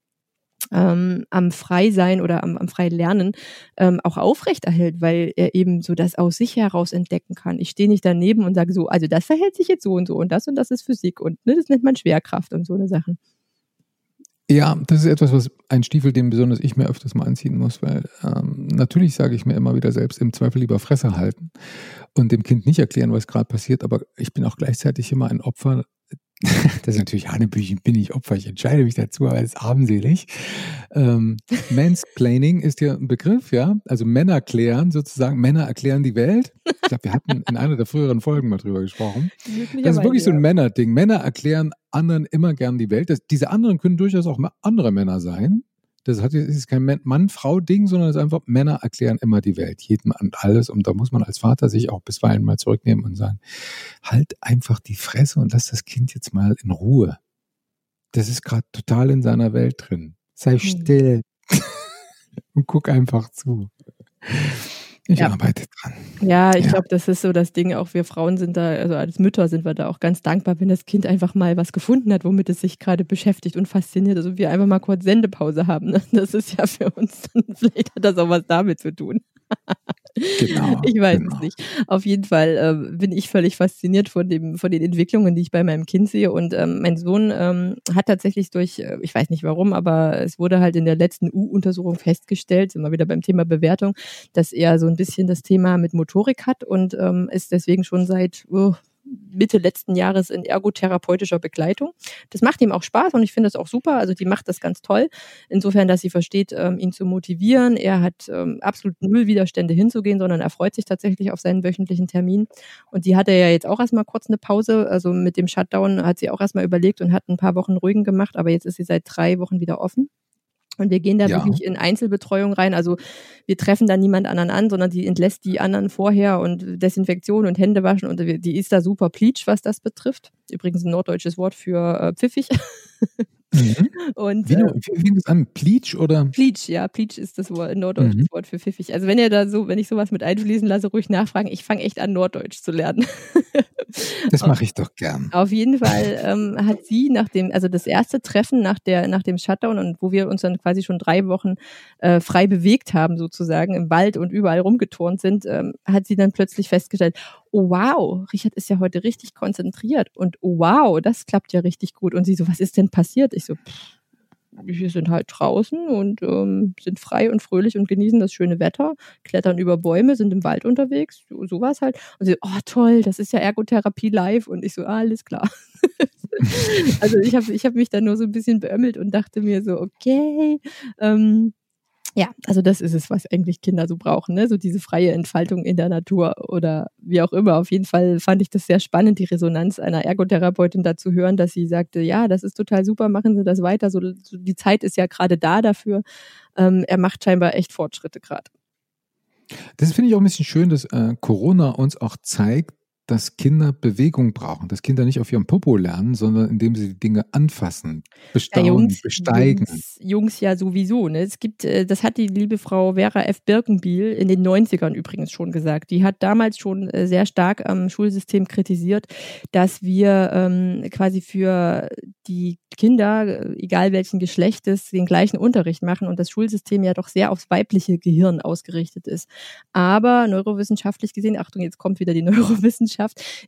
ähm, am Freisein oder am, am Freilernen ähm, auch aufrechterhält, weil er eben so das aus sich heraus entdecken kann. Ich stehe nicht daneben und sage so, also das verhält sich jetzt so und so und das und das ist Physik und ne, das nennt man Schwerkraft und so eine Sachen. Ja, das ist etwas, was ein Stiefel, den besonders ich mir öfters mal anziehen muss, weil ähm, natürlich sage ich mir immer wieder selbst, im Zweifel lieber Fresse halten und dem Kind nicht erklären, was gerade passiert, aber ich bin auch gleichzeitig immer ein Opfer das ist natürlich Hanebüchen, bin ich Opfer, ich entscheide mich dazu, aber es ist armselig. Ähm, Mansplaining ist ja ein Begriff, ja. Also Männer klären sozusagen, Männer erklären die Welt. Ich glaube, wir hatten in einer der früheren Folgen mal drüber gesprochen. Das ist wirklich so ein Männerding. Männer erklären anderen immer gern die Welt. Das, diese anderen können durchaus auch andere Männer sein. Das hat, ist kein Mann-Frau-Ding, sondern es ist einfach, Männer erklären immer die Welt, jedem und alles. Und da muss man als Vater sich auch bisweilen mal zurücknehmen und sagen, halt einfach die Fresse und lass das Kind jetzt mal in Ruhe. Das ist gerade total in seiner Welt drin. Sei hm. still und guck einfach zu. Ich ja. arbeite dran. Ja, ich ja. glaube, das ist so das Ding. Auch wir Frauen sind da, also als Mütter sind wir da auch ganz dankbar, wenn das Kind einfach mal was gefunden hat, womit es sich gerade beschäftigt und fasziniert. Also wir einfach mal kurz Sendepause haben. Ne? Das ist ja für uns, vielleicht hat das auch was damit zu tun. Genau, ich weiß genau. es nicht. Auf jeden Fall äh, bin ich völlig fasziniert von, dem, von den Entwicklungen, die ich bei meinem Kind sehe. Und ähm, mein Sohn ähm, hat tatsächlich durch, äh, ich weiß nicht warum, aber es wurde halt in der letzten U-Untersuchung festgestellt, immer wieder beim Thema Bewertung, dass er so ein bisschen das Thema mit Motorik hat und ähm, ist deswegen schon seit oh, Mitte letzten Jahres in ergotherapeutischer Begleitung. Das macht ihm auch Spaß und ich finde das auch super. Also die macht das ganz toll. Insofern, dass sie versteht, ähm, ihn zu motivieren. Er hat ähm, absolut null Widerstände hinzugehen, sondern er freut sich tatsächlich auf seinen wöchentlichen Termin. Und die hatte ja jetzt auch erstmal kurz eine Pause. Also mit dem Shutdown hat sie auch erstmal überlegt und hat ein paar Wochen ruhigen gemacht, aber jetzt ist sie seit drei Wochen wieder offen. Und wir gehen da ja. wirklich in Einzelbetreuung rein. Also wir treffen da niemand anderen an, sondern die entlässt die anderen vorher und Desinfektion und Hände waschen. Und die ist da super pleatsch, was das betrifft. Übrigens ein norddeutsches Wort für äh, pfiffig. Mhm. Und, wie, äh, wie fing das an? Pleach oder? Pleach, ja, Pleach ist das Wort, norddeutsches mhm. Wort für pfiffig. Also wenn ihr da so, wenn ich sowas mit einfließen lasse, ruhig nachfragen. Ich fange echt an, Norddeutsch zu lernen. das mache ich doch gern. Auf jeden Fall ähm, hat sie nach dem, also das erste Treffen nach der, nach dem Shutdown und wo wir uns dann quasi schon drei Wochen äh, frei bewegt haben, sozusagen im Wald und überall rumgeturnt sind, ähm, hat sie dann plötzlich festgestellt, oh wow, Richard ist ja heute richtig konzentriert und oh wow, das klappt ja richtig gut. Und sie so, was ist denn passiert? Ich so, pff, wir sind halt draußen und ähm, sind frei und fröhlich und genießen das schöne Wetter, klettern über Bäume, sind im Wald unterwegs, so, so war es halt. Und sie, oh toll, das ist ja Ergotherapie live. Und ich so, ah, alles klar. also ich habe ich hab mich da nur so ein bisschen beömmelt und dachte mir so, okay, ähm, ja, also das ist es, was eigentlich Kinder so brauchen, ne? So diese freie Entfaltung in der Natur oder wie auch immer. Auf jeden Fall fand ich das sehr spannend, die Resonanz einer Ergotherapeutin dazu hören, dass sie sagte, ja, das ist total super, machen Sie das weiter. So, so die Zeit ist ja gerade da dafür. Ähm, er macht scheinbar echt Fortschritte gerade. Das finde ich auch ein bisschen schön, dass äh, Corona uns auch zeigt, dass Kinder Bewegung brauchen, dass Kinder nicht auf ihrem Popo lernen, sondern indem sie die Dinge anfassen, bestaunen, ja, Jungs, besteigen. Jungs, Jungs, ja sowieso. Ne? Es gibt, äh, das hat die liebe Frau Vera F. Birkenbiel in den 90ern übrigens schon gesagt. Die hat damals schon äh, sehr stark am Schulsystem kritisiert, dass wir ähm, quasi für die Kinder, egal welchen Geschlechtes, den gleichen Unterricht machen und das Schulsystem ja doch sehr aufs weibliche Gehirn ausgerichtet ist. Aber neurowissenschaftlich gesehen, Achtung, jetzt kommt wieder die Neurowissenschaft,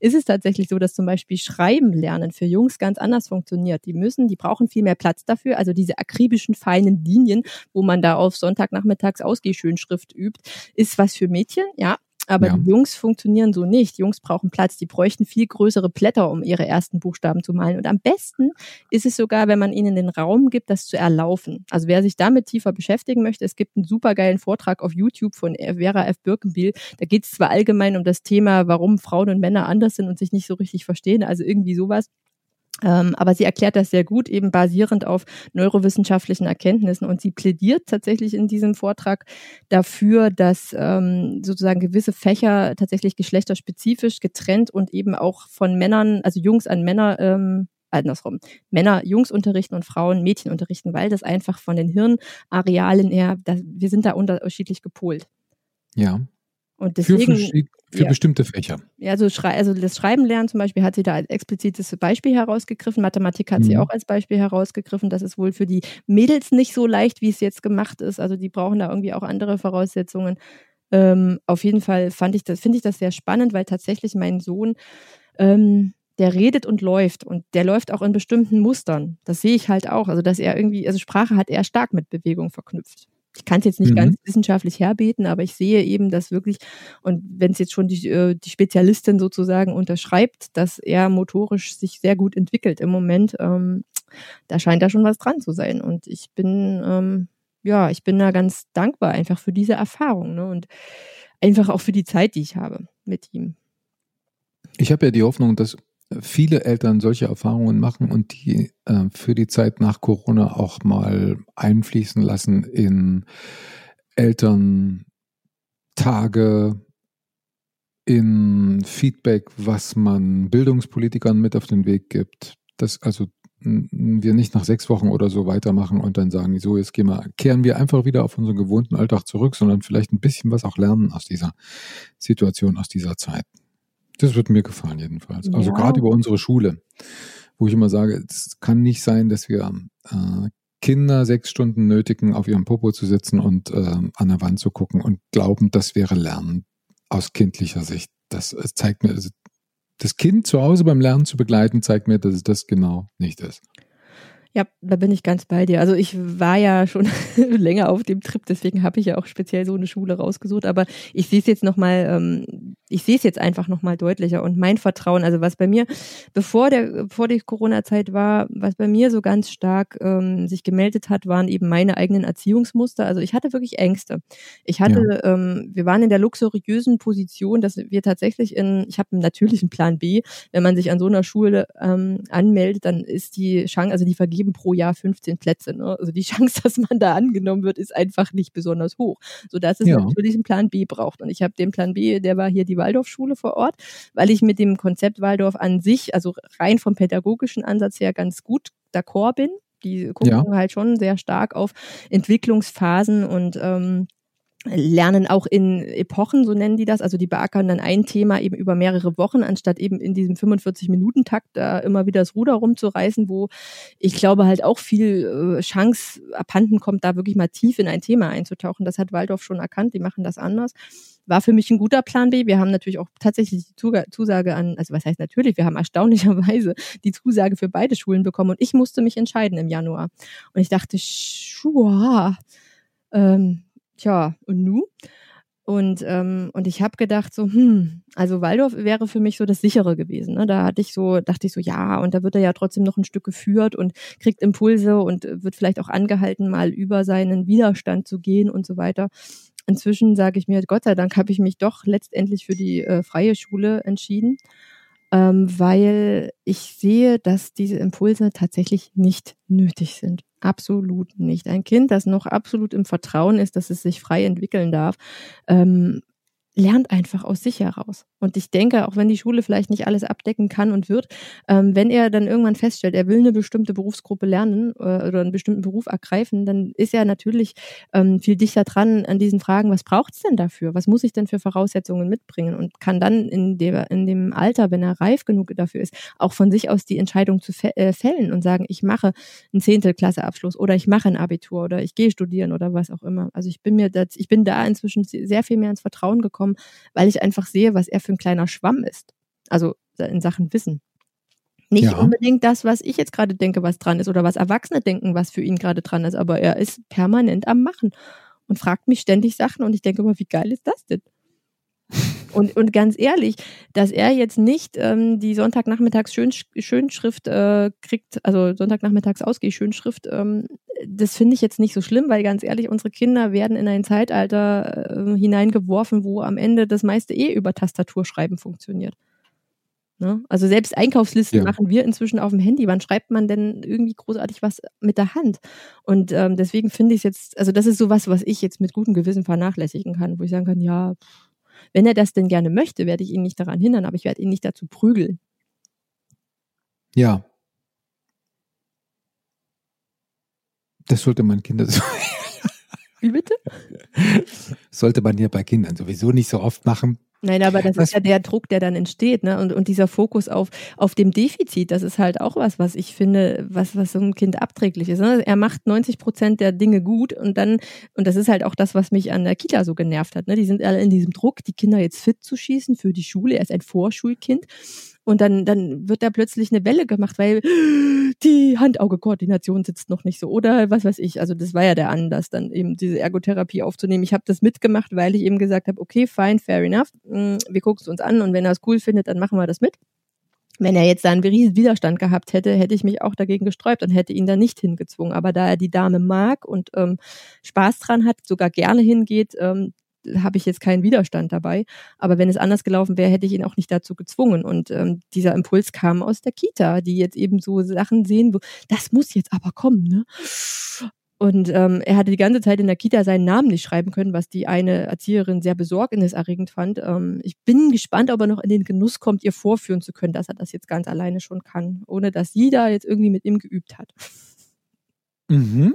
ist es tatsächlich so, dass zum Beispiel Schreiben lernen für Jungs ganz anders funktioniert. Die müssen, die brauchen viel mehr Platz dafür. Also diese akribischen, feinen Linien, wo man da auf Sonntagnachmittags Ausgehschönschrift übt, ist was für Mädchen, ja. Aber ja. die Jungs funktionieren so nicht. Jungs brauchen Platz. Die bräuchten viel größere Blätter, um ihre ersten Buchstaben zu malen. Und am besten ist es sogar, wenn man ihnen den Raum gibt, das zu erlaufen. Also wer sich damit tiefer beschäftigen möchte, es gibt einen supergeilen Vortrag auf YouTube von Vera F. Birkenbiel. Da geht es zwar allgemein um das Thema, warum Frauen und Männer anders sind und sich nicht so richtig verstehen, also irgendwie sowas. Ähm, aber sie erklärt das sehr gut, eben basierend auf neurowissenschaftlichen Erkenntnissen. Und sie plädiert tatsächlich in diesem Vortrag dafür, dass ähm, sozusagen gewisse Fächer tatsächlich geschlechterspezifisch getrennt und eben auch von Männern, also Jungs an Männer, ähm, andersrum, Männer Jungs unterrichten und Frauen Mädchen unterrichten, weil das einfach von den Hirnarealen her, das, wir sind da unterschiedlich gepolt. Ja. Und deswegen, für, für ja. bestimmte Fächer. Ja, also, also das Schreiben lernen zum Beispiel hat sie da als explizites Beispiel herausgegriffen. Mathematik hat mhm. sie auch als Beispiel herausgegriffen. Das ist wohl für die Mädels nicht so leicht, wie es jetzt gemacht ist. Also die brauchen da irgendwie auch andere Voraussetzungen. Ähm, auf jeden Fall fand ich das, finde ich das sehr spannend, weil tatsächlich mein Sohn ähm, der redet und läuft und der läuft auch in bestimmten Mustern. Das sehe ich halt auch. Also, dass er irgendwie, also Sprache hat er stark mit Bewegung verknüpft. Ich kann es jetzt nicht mhm. ganz wissenschaftlich herbeten, aber ich sehe eben, dass wirklich, und wenn es jetzt schon die, äh, die Spezialistin sozusagen unterschreibt, dass er motorisch sich sehr gut entwickelt im Moment, ähm, da scheint da schon was dran zu sein. Und ich bin, ähm, ja, ich bin da ganz dankbar einfach für diese Erfahrung ne? und einfach auch für die Zeit, die ich habe mit ihm. Ich habe ja die Hoffnung, dass viele Eltern solche Erfahrungen machen und die äh, für die Zeit nach Corona auch mal einfließen lassen in Elterntage, in Feedback, was man Bildungspolitikern mit auf den Weg gibt. Dass also wir nicht nach sechs Wochen oder so weitermachen und dann sagen, so jetzt gehen wir, kehren wir einfach wieder auf unseren gewohnten Alltag zurück, sondern vielleicht ein bisschen was auch lernen aus dieser Situation, aus dieser Zeit. Das wird mir gefallen jedenfalls. Also ja. Gerade über unsere Schule, wo ich immer sage, es kann nicht sein, dass wir äh, Kinder sechs Stunden nötigen, auf ihrem Popo zu sitzen und äh, an der Wand zu gucken und glauben, das wäre Lernen aus kindlicher Sicht. Das, das zeigt mir, also das Kind zu Hause beim Lernen zu begleiten, zeigt mir, dass es das genau nicht ist. Ja, da bin ich ganz bei dir. Also ich war ja schon länger auf dem Trip, deswegen habe ich ja auch speziell so eine Schule rausgesucht. Aber ich sehe es jetzt nochmal, ähm, ich sehe es jetzt einfach nochmal deutlicher. Und mein Vertrauen, also was bei mir, bevor der, vor der Corona-Zeit war, was bei mir so ganz stark ähm, sich gemeldet hat, waren eben meine eigenen Erziehungsmuster. Also ich hatte wirklich Ängste. Ich hatte, ja. ähm, wir waren in der luxuriösen Position, dass wir tatsächlich in, ich habe natürlich einen Plan B, wenn man sich an so einer Schule ähm, anmeldet, dann ist die Chance, also die vergeben pro Jahr 15 Plätze. Ne? Also die Chance, dass man da angenommen wird, ist einfach nicht besonders hoch, sodass es ja. natürlich einen Plan B braucht. Und ich habe den Plan B, der war hier die Waldorfschule vor Ort, weil ich mit dem Konzept Waldorf an sich, also rein vom pädagogischen Ansatz her ganz gut d'accord bin. Die gucken ja. halt schon sehr stark auf Entwicklungsphasen und ähm, lernen auch in Epochen, so nennen die das. Also die beackern dann ein Thema eben über mehrere Wochen, anstatt eben in diesem 45-Minuten-Takt da immer wieder das Ruder rumzureißen, wo ich glaube halt auch viel äh, Chance abhanden kommt, da wirklich mal tief in ein Thema einzutauchen. Das hat Waldorf schon erkannt, die machen das anders. War für mich ein guter Plan B. Wir haben natürlich auch tatsächlich die Zusage an, also was heißt natürlich, wir haben erstaunlicherweise die Zusage für beide Schulen bekommen und ich musste mich entscheiden im Januar. Und ich dachte, schua, ähm, tja, und nu? Und, ähm, und ich habe gedacht, so, hm, also Waldorf wäre für mich so das sichere gewesen. Ne? Da hatte ich so, dachte ich so, ja, und da wird er ja trotzdem noch ein Stück geführt und kriegt Impulse und wird vielleicht auch angehalten, mal über seinen Widerstand zu gehen und so weiter. Inzwischen sage ich mir, Gott sei Dank habe ich mich doch letztendlich für die äh, freie Schule entschieden, ähm, weil ich sehe, dass diese Impulse tatsächlich nicht nötig sind. Absolut nicht. Ein Kind, das noch absolut im Vertrauen ist, dass es sich frei entwickeln darf, ähm, lernt einfach aus sich heraus. Und ich denke, auch wenn die Schule vielleicht nicht alles abdecken kann und wird, ähm, wenn er dann irgendwann feststellt, er will eine bestimmte Berufsgruppe lernen äh, oder einen bestimmten Beruf ergreifen, dann ist er natürlich ähm, viel dichter dran an diesen Fragen, was braucht es denn dafür? Was muss ich denn für Voraussetzungen mitbringen? Und kann dann in, der, in dem Alter, wenn er reif genug dafür ist, auch von sich aus die Entscheidung zu äh, fällen und sagen, ich mache einen Zehntelklasseabschluss oder ich mache ein Abitur oder ich gehe studieren oder was auch immer. Also ich bin mir da, ich bin da inzwischen sehr viel mehr ins Vertrauen gekommen bekommen, weil ich einfach sehe, was er für ein kleiner Schwamm ist. Also in Sachen Wissen. Nicht ja. unbedingt das, was ich jetzt gerade denke, was dran ist oder was Erwachsene denken, was für ihn gerade dran ist, aber er ist permanent am Machen und fragt mich ständig Sachen und ich denke immer, wie geil ist das denn? Und, und ganz ehrlich, dass er jetzt nicht ähm, die Sonntagnachmittags Schön, Schönschrift äh, kriegt, also Sonntagnachmittags Ausgeh Schönschrift, ähm, das finde ich jetzt nicht so schlimm, weil ganz ehrlich, unsere Kinder werden in ein Zeitalter äh, hineingeworfen, wo am Ende das meiste eh über Tastaturschreiben funktioniert. Ne? Also selbst Einkaufslisten ja. machen wir inzwischen auf dem Handy. Wann schreibt man denn irgendwie großartig was mit der Hand? Und ähm, deswegen finde ich es jetzt, also das ist sowas, was ich jetzt mit gutem Gewissen vernachlässigen kann, wo ich sagen kann, ja, pff, wenn er das denn gerne möchte, werde ich ihn nicht daran hindern, aber ich werde ihn nicht dazu prügeln. Ja. Das sollte man Kinder so. Wie bitte? Sollte man ja bei Kindern sowieso nicht so oft machen. Nein, aber das was, ist ja der Druck, der dann entsteht, ne? Und, und dieser Fokus auf, auf dem Defizit, das ist halt auch was, was ich finde, was, was so ein Kind abträglich ist. Ne? Er macht 90 Prozent der Dinge gut und dann, und das ist halt auch das, was mich an der Kita so genervt hat. Ne? Die sind alle in diesem Druck, die Kinder jetzt fit zu schießen für die Schule. Er ist ein Vorschulkind. Und dann, dann wird da plötzlich eine Welle gemacht, weil die Hand-Auge-Koordination sitzt noch nicht so oder was weiß ich. Also das war ja der Anlass, dann eben diese Ergotherapie aufzunehmen. Ich habe das mitgemacht, weil ich eben gesagt habe, okay, fine, fair enough. Mm, wir gucken es uns an und wenn er es cool findet, dann machen wir das mit. Wenn er jetzt da einen riesen Widerstand gehabt hätte, hätte ich mich auch dagegen gesträubt und hätte ihn da nicht hingezwungen. Aber da er die Dame mag und ähm, Spaß dran hat, sogar gerne hingeht, ähm, habe ich jetzt keinen Widerstand dabei. Aber wenn es anders gelaufen wäre, hätte ich ihn auch nicht dazu gezwungen. Und ähm, dieser Impuls kam aus der Kita, die jetzt eben so Sachen sehen, wo das muss jetzt aber kommen, ne? Und ähm, er hatte die ganze Zeit in der Kita seinen Namen nicht schreiben können, was die eine Erzieherin sehr besorgniserregend fand. Ähm, ich bin gespannt, ob er noch in den Genuss kommt, ihr vorführen zu können, dass er das jetzt ganz alleine schon kann, ohne dass sie da jetzt irgendwie mit ihm geübt hat. Mhm.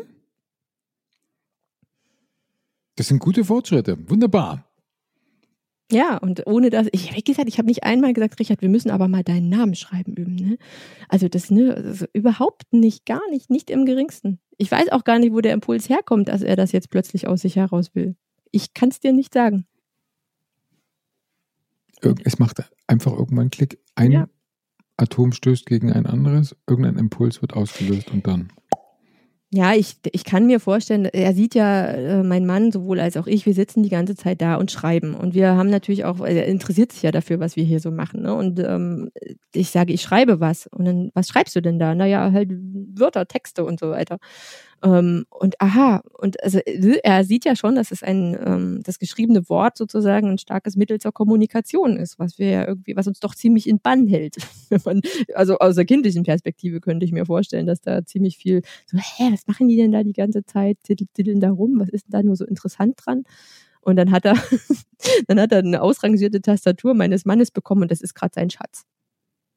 Das sind gute Fortschritte. Wunderbar. Ja, und ohne dass, ich wie gesagt, ich habe nicht einmal gesagt, Richard, wir müssen aber mal deinen Namen schreiben üben. Ne? Also das ne, also überhaupt nicht, gar nicht, nicht im geringsten. Ich weiß auch gar nicht, wo der Impuls herkommt, dass er das jetzt plötzlich aus sich heraus will. Ich kann es dir nicht sagen. Es macht einfach irgendwann Klick. Ein ja. Atom stößt gegen ein anderes, irgendein Impuls wird ausgelöst und dann. Ja, ich, ich kann mir vorstellen, er sieht ja, äh, mein Mann sowohl als auch ich, wir sitzen die ganze Zeit da und schreiben. Und wir haben natürlich auch, er interessiert sich ja dafür, was wir hier so machen. Ne? Und ähm, ich sage, ich schreibe was. Und dann, was schreibst du denn da? Naja, halt Wörter, Texte und so weiter. Ähm, und aha, und also er sieht ja schon, dass es ein ähm, das geschriebene Wort sozusagen ein starkes Mittel zur Kommunikation ist, was wir ja irgendwie, was uns doch ziemlich in Bann hält. also aus der kindlichen Perspektive könnte ich mir vorstellen, dass da ziemlich viel so, hä, was machen die denn da die ganze Zeit, titeln da rum, was ist denn da nur so interessant dran? Und dann hat er, dann hat er eine ausrangierte Tastatur meines Mannes bekommen und das ist gerade sein Schatz.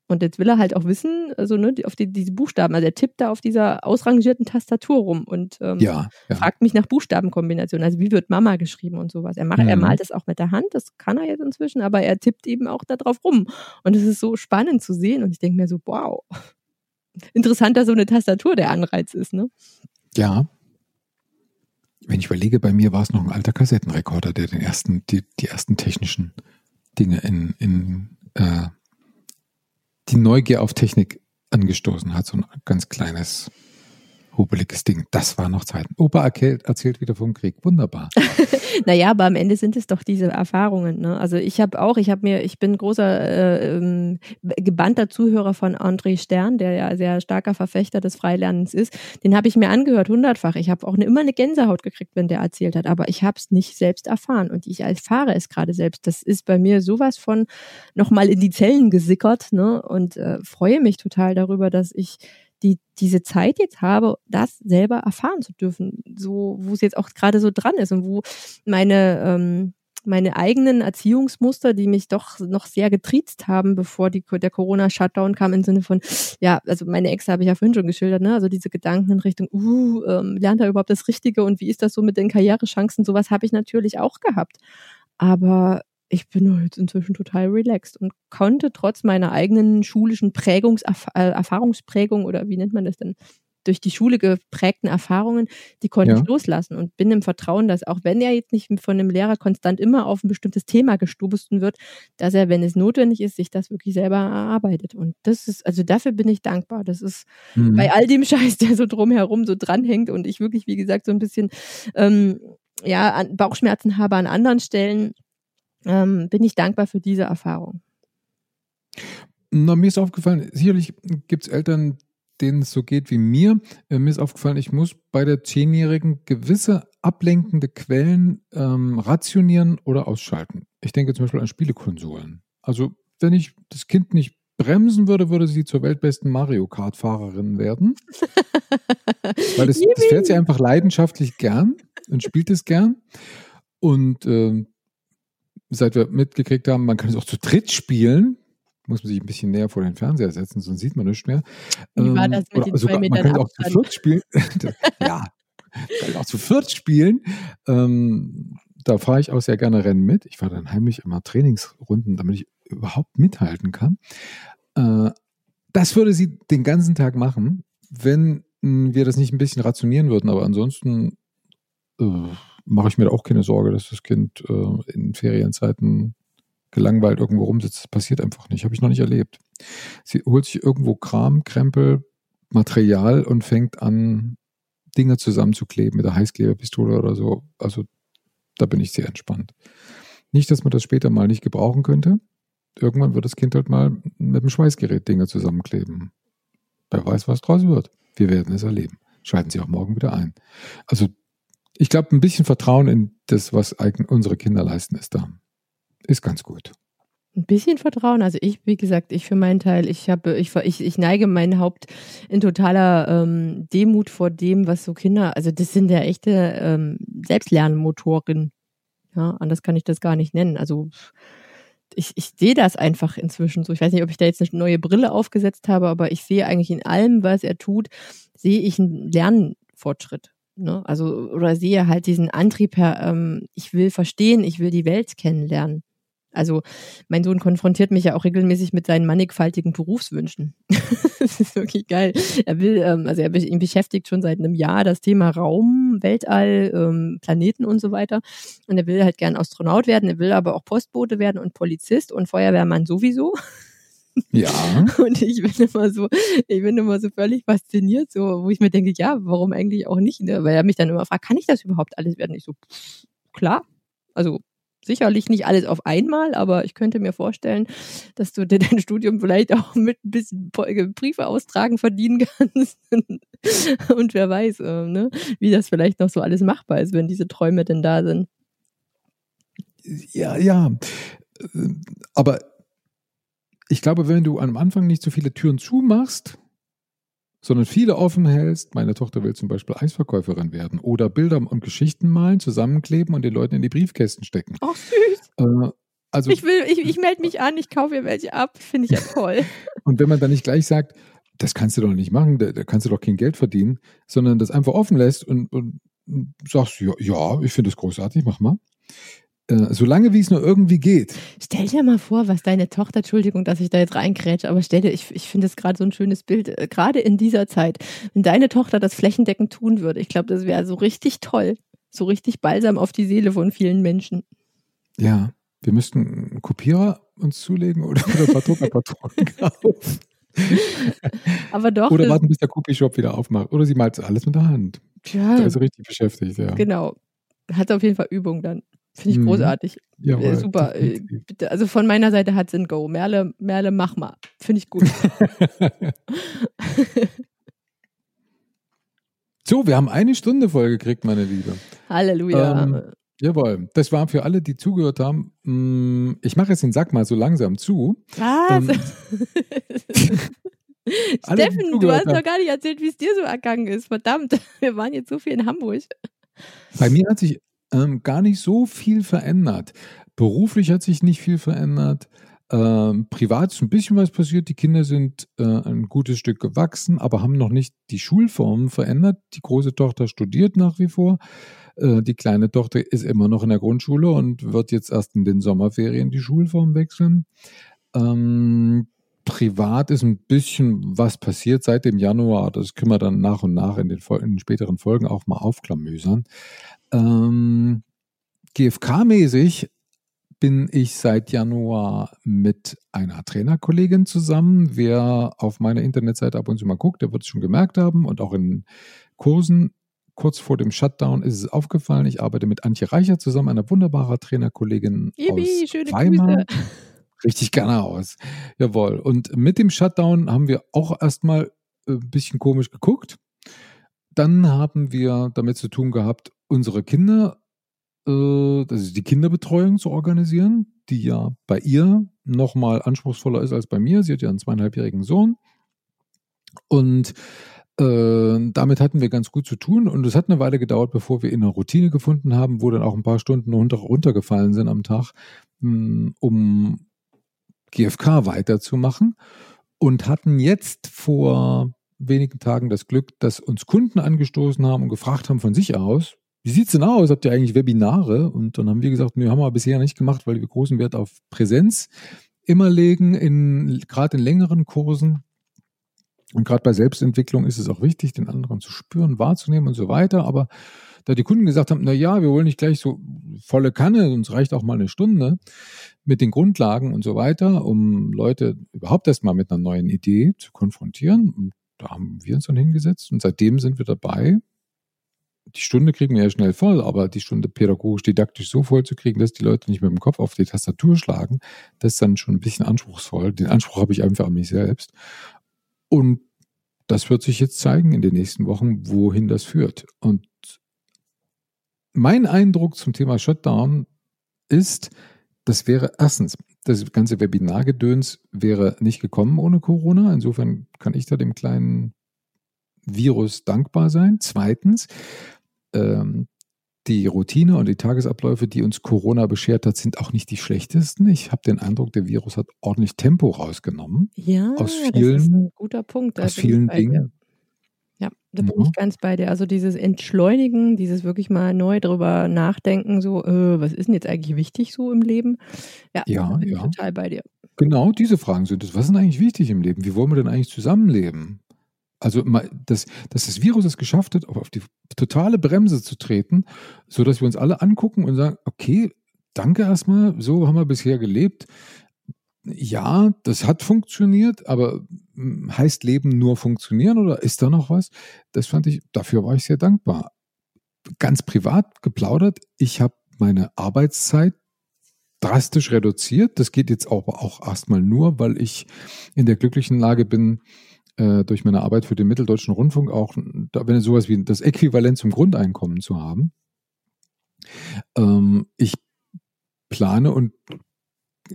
Und jetzt will er halt auch wissen, also ne, auf die, diese Buchstaben. Also er tippt da auf dieser ausrangierten Tastatur rum und ähm, ja, ja. fragt mich nach Buchstabenkombinationen. Also wie wird Mama geschrieben und sowas. Er macht, mhm. er malt es auch mit der Hand, das kann er jetzt inzwischen, aber er tippt eben auch da drauf rum. Und es ist so spannend zu sehen. Und ich denke mir so, wow, interessant, dass so eine Tastatur der Anreiz ist, ne? Ja. Wenn ich überlege, bei mir war es noch ein alter Kassettenrekorder, der den ersten, die, die ersten technischen Dinge in, in äh, die Neugier auf Technik angestoßen hat, so ein ganz kleines hubeliges Ding. Das war noch Zeiten. Opa erzählt, erzählt wieder vom Krieg. Wunderbar. naja, aber am Ende sind es doch diese Erfahrungen. Ne? Also ich habe auch, ich habe mir, ich bin großer äh, ähm, gebannter Zuhörer von André Stern, der ja sehr starker Verfechter des Freilernens ist. Den habe ich mir angehört hundertfach. Ich habe auch eine, immer eine Gänsehaut gekriegt, wenn der erzählt hat. Aber ich habe es nicht selbst erfahren und ich erfahre es gerade selbst. Das ist bei mir sowas von nochmal in die Zellen gesickert ne? und äh, freue mich total darüber, dass ich die diese Zeit jetzt habe, das selber erfahren zu dürfen, so wo es jetzt auch gerade so dran ist und wo meine ähm, meine eigenen Erziehungsmuster, die mich doch noch sehr getriezt haben, bevor die, der Corona-Shutdown kam, im Sinne von, ja, also meine Ex habe ich ja vorhin schon geschildert, ne? also diese Gedanken in Richtung, uh, ähm, lernt er überhaupt das Richtige und wie ist das so mit den Karrierechancen, sowas habe ich natürlich auch gehabt. Aber ich bin jetzt inzwischen total relaxed und konnte trotz meiner eigenen schulischen Prägungs äh, Erfahrungsprägung oder wie nennt man das denn? durch die Schule geprägten Erfahrungen, die konnte ja. ich loslassen und bin im Vertrauen, dass auch wenn er jetzt nicht von einem Lehrer konstant immer auf ein bestimmtes Thema gestobesten wird, dass er, wenn es notwendig ist, sich das wirklich selber erarbeitet. Und das ist, also dafür bin ich dankbar. Das ist mhm. bei all dem Scheiß, der so drumherum so dranhängt und ich wirklich, wie gesagt, so ein bisschen ähm, ja, Bauchschmerzen habe an anderen Stellen, ähm, bin ich dankbar für diese Erfahrung. Na, mir ist aufgefallen, sicherlich gibt es Eltern, denen es so geht wie mir. Äh, mir ist aufgefallen, ich muss bei der Zehnjährigen gewisse ablenkende Quellen ähm, rationieren oder ausschalten. Ich denke zum Beispiel an Spielekonsolen. Also wenn ich das Kind nicht bremsen würde, würde sie zur weltbesten Mario Kart-Fahrerin werden. Weil das, das fährt sie einfach leidenschaftlich gern und spielt es gern. Und äh, seit wir mitgekriegt haben, man kann es auch zu dritt spielen, muss man sich ein bisschen näher vor den Fernseher setzen, sonst sieht man nichts mehr. Wie war das mit ähm, den sogar, Man kann auch zu viert spielen. ja, kann auch zu viert spielen. Ähm, da fahre ich auch sehr gerne Rennen mit. Ich fahre dann heimlich immer Trainingsrunden, damit ich überhaupt mithalten kann. Äh, das würde sie den ganzen Tag machen, wenn wir das nicht ein bisschen rationieren würden. Aber ansonsten äh, mache ich mir da auch keine Sorge, dass das Kind äh, in Ferienzeiten gelangweilt irgendwo rumsitzt. Das passiert einfach nicht. Habe ich noch nicht erlebt. Sie holt sich irgendwo Kram, Krempel, Material und fängt an, Dinge zusammenzukleben mit der Heißkleberpistole oder so. Also da bin ich sehr entspannt. Nicht, dass man das später mal nicht gebrauchen könnte. Irgendwann wird das Kind halt mal mit dem Schweißgerät Dinge zusammenkleben. Wer weiß, was draus wird. Wir werden es erleben. Schalten Sie auch morgen wieder ein. Also ich glaube, ein bisschen Vertrauen in das, was unsere Kinder leisten, ist da. Ist ganz gut. Ein bisschen Vertrauen. Also ich, wie gesagt, ich für meinen Teil, ich habe, ich, ich, ich neige mein Haupt in totaler ähm, Demut vor dem, was so Kinder, also das sind ja echte ähm, Selbstlernmotoren. Ja, anders kann ich das gar nicht nennen. Also ich, ich sehe das einfach inzwischen so. Ich weiß nicht, ob ich da jetzt eine neue Brille aufgesetzt habe, aber ich sehe eigentlich in allem, was er tut, sehe ich einen Lernfortschritt. Ne? Also, oder sehe halt diesen Antrieb her, ähm, ich will verstehen, ich will die Welt kennenlernen. Also mein Sohn konfrontiert mich ja auch regelmäßig mit seinen mannigfaltigen Berufswünschen. das ist wirklich geil. Er will, ähm, also er ihn beschäftigt schon seit einem Jahr das Thema Raum, Weltall, ähm, Planeten und so weiter. Und er will halt gern Astronaut werden, er will aber auch Postbote werden und Polizist und Feuerwehrmann sowieso. Ja. Und ich bin immer so, ich bin immer so völlig fasziniert, so, wo ich mir denke, ja, warum eigentlich auch nicht? Ne? Weil er mich dann immer fragt, kann ich das überhaupt alles werden? Ich so, pff, klar. Also sicherlich nicht alles auf einmal, aber ich könnte mir vorstellen, dass du dir dein Studium vielleicht auch mit ein bisschen Briefe austragen verdienen kannst. Und wer weiß, äh, ne, wie das vielleicht noch so alles machbar ist, wenn diese Träume denn da sind. Ja, ja. Aber ich glaube, wenn du am Anfang nicht so viele Türen zumachst, sondern viele offen hältst. Meine Tochter will zum Beispiel Eisverkäuferin werden oder Bilder und Geschichten malen, zusammenkleben und den Leuten in die Briefkästen stecken. Ach süß. Äh, also, ich will, ich, ich melde mich an, ich kaufe ihr welche ab, finde ich ja toll. und wenn man dann nicht gleich sagt, das kannst du doch nicht machen, da, da kannst du doch kein Geld verdienen, sondern das einfach offen lässt und, und, und sagst, ja, ja ich finde das großartig, mach mal. Äh, solange wie es nur irgendwie geht. Stell dir mal vor, was deine Tochter, Entschuldigung, dass ich da jetzt reinkrätsche, aber stell dir, ich, ich finde es gerade so ein schönes Bild, äh, gerade in dieser Zeit, wenn deine Tochter das flächendeckend tun würde, ich glaube, das wäre so richtig toll, so richtig balsam auf die Seele von vielen Menschen. Ja, wir müssten einen Kopierer uns zulegen oder, oder Druckerpatronen kaufen. Aber doch. Oder warten, bis der Copyshop wieder aufmacht. Oder sie malt alles mit der Hand. Ja. Da ist sie richtig beschäftigt, ja. Genau. Hat auf jeden Fall Übung dann. Finde ich mhm. großartig. Äh, super. Äh, bitte, also von meiner Seite hat es ein Go. Merle, Merle, mach mal. Finde ich gut. so, wir haben eine Stunde voll gekriegt, meine Liebe. Halleluja. Ähm, jawohl. Das war für alle, die zugehört haben. Mm, ich mache jetzt den Sack mal so langsam zu. Was? Ähm, Steffen, du hast noch gar nicht erzählt, wie es dir so ergangen ist. Verdammt, wir waren jetzt so viel in Hamburg. Bei mir hat sich ähm, gar nicht so viel verändert. Beruflich hat sich nicht viel verändert. Ähm, privat ist ein bisschen was passiert. Die Kinder sind äh, ein gutes Stück gewachsen, aber haben noch nicht die Schulformen verändert. Die große Tochter studiert nach wie vor. Äh, die kleine Tochter ist immer noch in der Grundschule und wird jetzt erst in den Sommerferien die Schulform wechseln. Ähm, privat ist ein bisschen was passiert seit dem Januar. Das können wir dann nach und nach in den, in den späteren Folgen auch mal aufklamüsern. Ähm, GFK-mäßig bin ich seit Januar mit einer Trainerkollegin zusammen. Wer auf meiner Internetseite ab und zu mal guckt, der wird es schon gemerkt haben und auch in Kursen kurz vor dem Shutdown ist es aufgefallen. Ich arbeite mit Antje Reicher zusammen, einer wunderbaren Trainerkollegin Ibi, aus schöne Weimar. Grüße. Richtig gerne aus. Jawohl. Und mit dem Shutdown haben wir auch erstmal ein äh, bisschen komisch geguckt. Dann haben wir damit zu tun gehabt, unsere Kinder, äh, also die Kinderbetreuung zu organisieren, die ja bei ihr nochmal anspruchsvoller ist als bei mir. Sie hat ja einen zweieinhalbjährigen Sohn. Und äh, damit hatten wir ganz gut zu tun und es hat eine Weile gedauert, bevor wir in eine Routine gefunden haben, wo dann auch ein paar Stunden runter, runtergefallen sind am Tag, mh, hm, um GFK weiterzumachen und hatten jetzt vor wenigen Tagen das Glück, dass uns Kunden angestoßen haben und gefragt haben von sich aus, wie sieht's denn aus? Habt ihr eigentlich Webinare? Und dann haben wir gesagt, nee, haben wir bisher nicht gemacht, weil wir großen Wert auf Präsenz immer legen, in, gerade in längeren Kursen. Und gerade bei Selbstentwicklung ist es auch wichtig, den anderen zu spüren, wahrzunehmen und so weiter. Aber da die Kunden gesagt haben, na ja, wir wollen nicht gleich so volle Kanne, uns reicht auch mal eine Stunde mit den Grundlagen und so weiter, um Leute überhaupt erstmal mit einer neuen Idee zu konfrontieren. Und da haben wir uns dann hingesetzt und seitdem sind wir dabei. Die Stunde kriegen wir ja schnell voll, aber die Stunde pädagogisch didaktisch so voll zu kriegen, dass die Leute nicht mit dem Kopf auf die Tastatur schlagen, das ist dann schon ein bisschen anspruchsvoll. Den Anspruch habe ich einfach an mich selbst. Und das wird sich jetzt zeigen in den nächsten Wochen, wohin das führt. Und mein Eindruck zum Thema Shutdown ist, das wäre erstens, das ganze Webinargedöns wäre nicht gekommen ohne Corona. Insofern kann ich da dem kleinen Virus dankbar sein. Zweitens, ähm, die Routine und die Tagesabläufe, die uns Corona beschert hat, sind auch nicht die schlechtesten. Ich habe den Eindruck, der Virus hat ordentlich Tempo rausgenommen. Ja, aus vielen, das ist ein guter Punkt. aus vielen Dingen. Ja, da bin ja. ich ganz bei dir. Also dieses Entschleunigen, dieses wirklich mal neu drüber nachdenken, so, äh, was ist denn jetzt eigentlich wichtig so im Leben? Ja, ja, da bin ja. ich total bei dir. Genau, diese Fragen sind es. Was ist denn eigentlich wichtig im Leben? Wie wollen wir denn eigentlich zusammenleben? Also, dass, dass das Virus es geschafft hat, auf die totale Bremse zu treten, sodass wir uns alle angucken und sagen, okay, danke erstmal, so haben wir bisher gelebt. Ja, das hat funktioniert, aber hm, heißt Leben nur funktionieren oder ist da noch was? Das fand ich, dafür war ich sehr dankbar. Ganz privat geplaudert, ich habe meine Arbeitszeit drastisch reduziert. Das geht jetzt auch, auch erstmal nur, weil ich in der glücklichen Lage bin, äh, durch meine Arbeit für den Mitteldeutschen Rundfunk auch, wenn sowas wie das Äquivalent zum Grundeinkommen zu haben. Ähm, ich plane und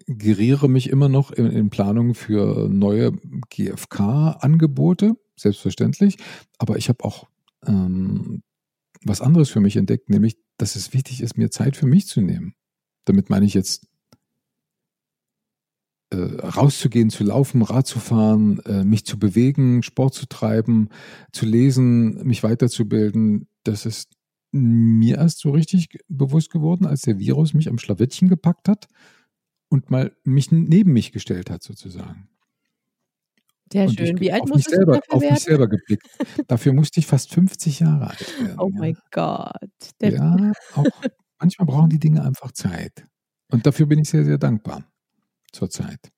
geriere mich immer noch in, in Planungen für neue GFK-Angebote, selbstverständlich. Aber ich habe auch ähm, was anderes für mich entdeckt, nämlich, dass es wichtig ist, mir Zeit für mich zu nehmen. Damit meine ich jetzt rauszugehen, zu laufen, Rad zu fahren, äh, mich zu bewegen, Sport zu treiben, zu lesen, mich weiterzubilden. Das ist mir erst so richtig bewusst geworden, als der Virus mich am Schlawittchen gepackt hat und mal mich neben mich gestellt hat, sozusagen. Sehr und schön. Wie alt auf musst mich selber, du Auf werden? mich selber geblickt. Dafür musste ich fast 50 Jahre alt werden. Oh ja. mein Gott. Der Ja, auch manchmal brauchen die Dinge einfach Zeit. Und dafür bin ich sehr, sehr dankbar zurzeit.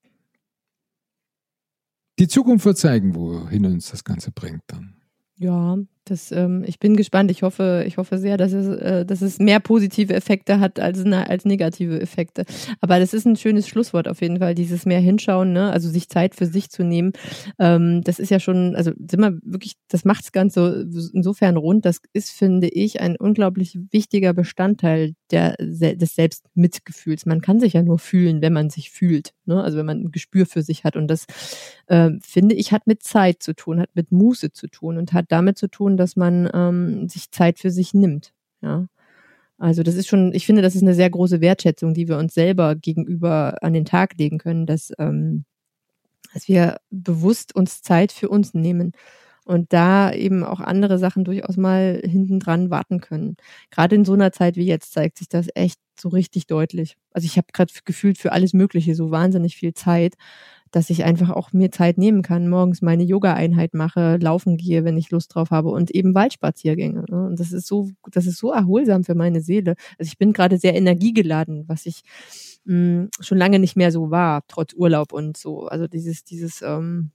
Die Zukunft wird zeigen, wohin uns das Ganze bringt dann. Ja, das, ähm, ich bin gespannt. Ich hoffe, ich hoffe sehr, dass es, äh, dass es mehr positive Effekte hat als, ne, als negative Effekte. Aber das ist ein schönes Schlusswort auf jeden Fall, dieses mehr hinschauen, ne? also sich Zeit für sich zu nehmen. Ähm, das ist ja schon, also sind wir wirklich, das macht es ganz so insofern rund. Das ist, finde ich, ein unglaublich wichtiger Bestandteil der, des Selbstmitgefühls. Man kann sich ja nur fühlen, wenn man sich fühlt. Ne? Also wenn man ein Gespür für sich hat. Und das, äh, finde ich, hat mit Zeit zu tun, hat mit Muße zu tun und hat damit zu tun, dass man ähm, sich Zeit für sich nimmt. Ja. Also das ist schon, ich finde, das ist eine sehr große Wertschätzung, die wir uns selber gegenüber an den Tag legen können, dass, ähm, dass wir bewusst uns Zeit für uns nehmen und da eben auch andere Sachen durchaus mal hinten dran warten können. Gerade in so einer Zeit wie jetzt zeigt sich das echt so richtig deutlich. Also ich habe gerade gefühlt für alles Mögliche so wahnsinnig viel Zeit dass ich einfach auch mir Zeit nehmen kann, morgens meine Yoga-Einheit mache, laufen gehe, wenn ich Lust drauf habe und eben Waldspaziergänge. Ne? Und das ist so, das ist so erholsam für meine Seele. Also ich bin gerade sehr energiegeladen, was ich mh, schon lange nicht mehr so war, trotz Urlaub und so. Also dieses, dieses, ähm,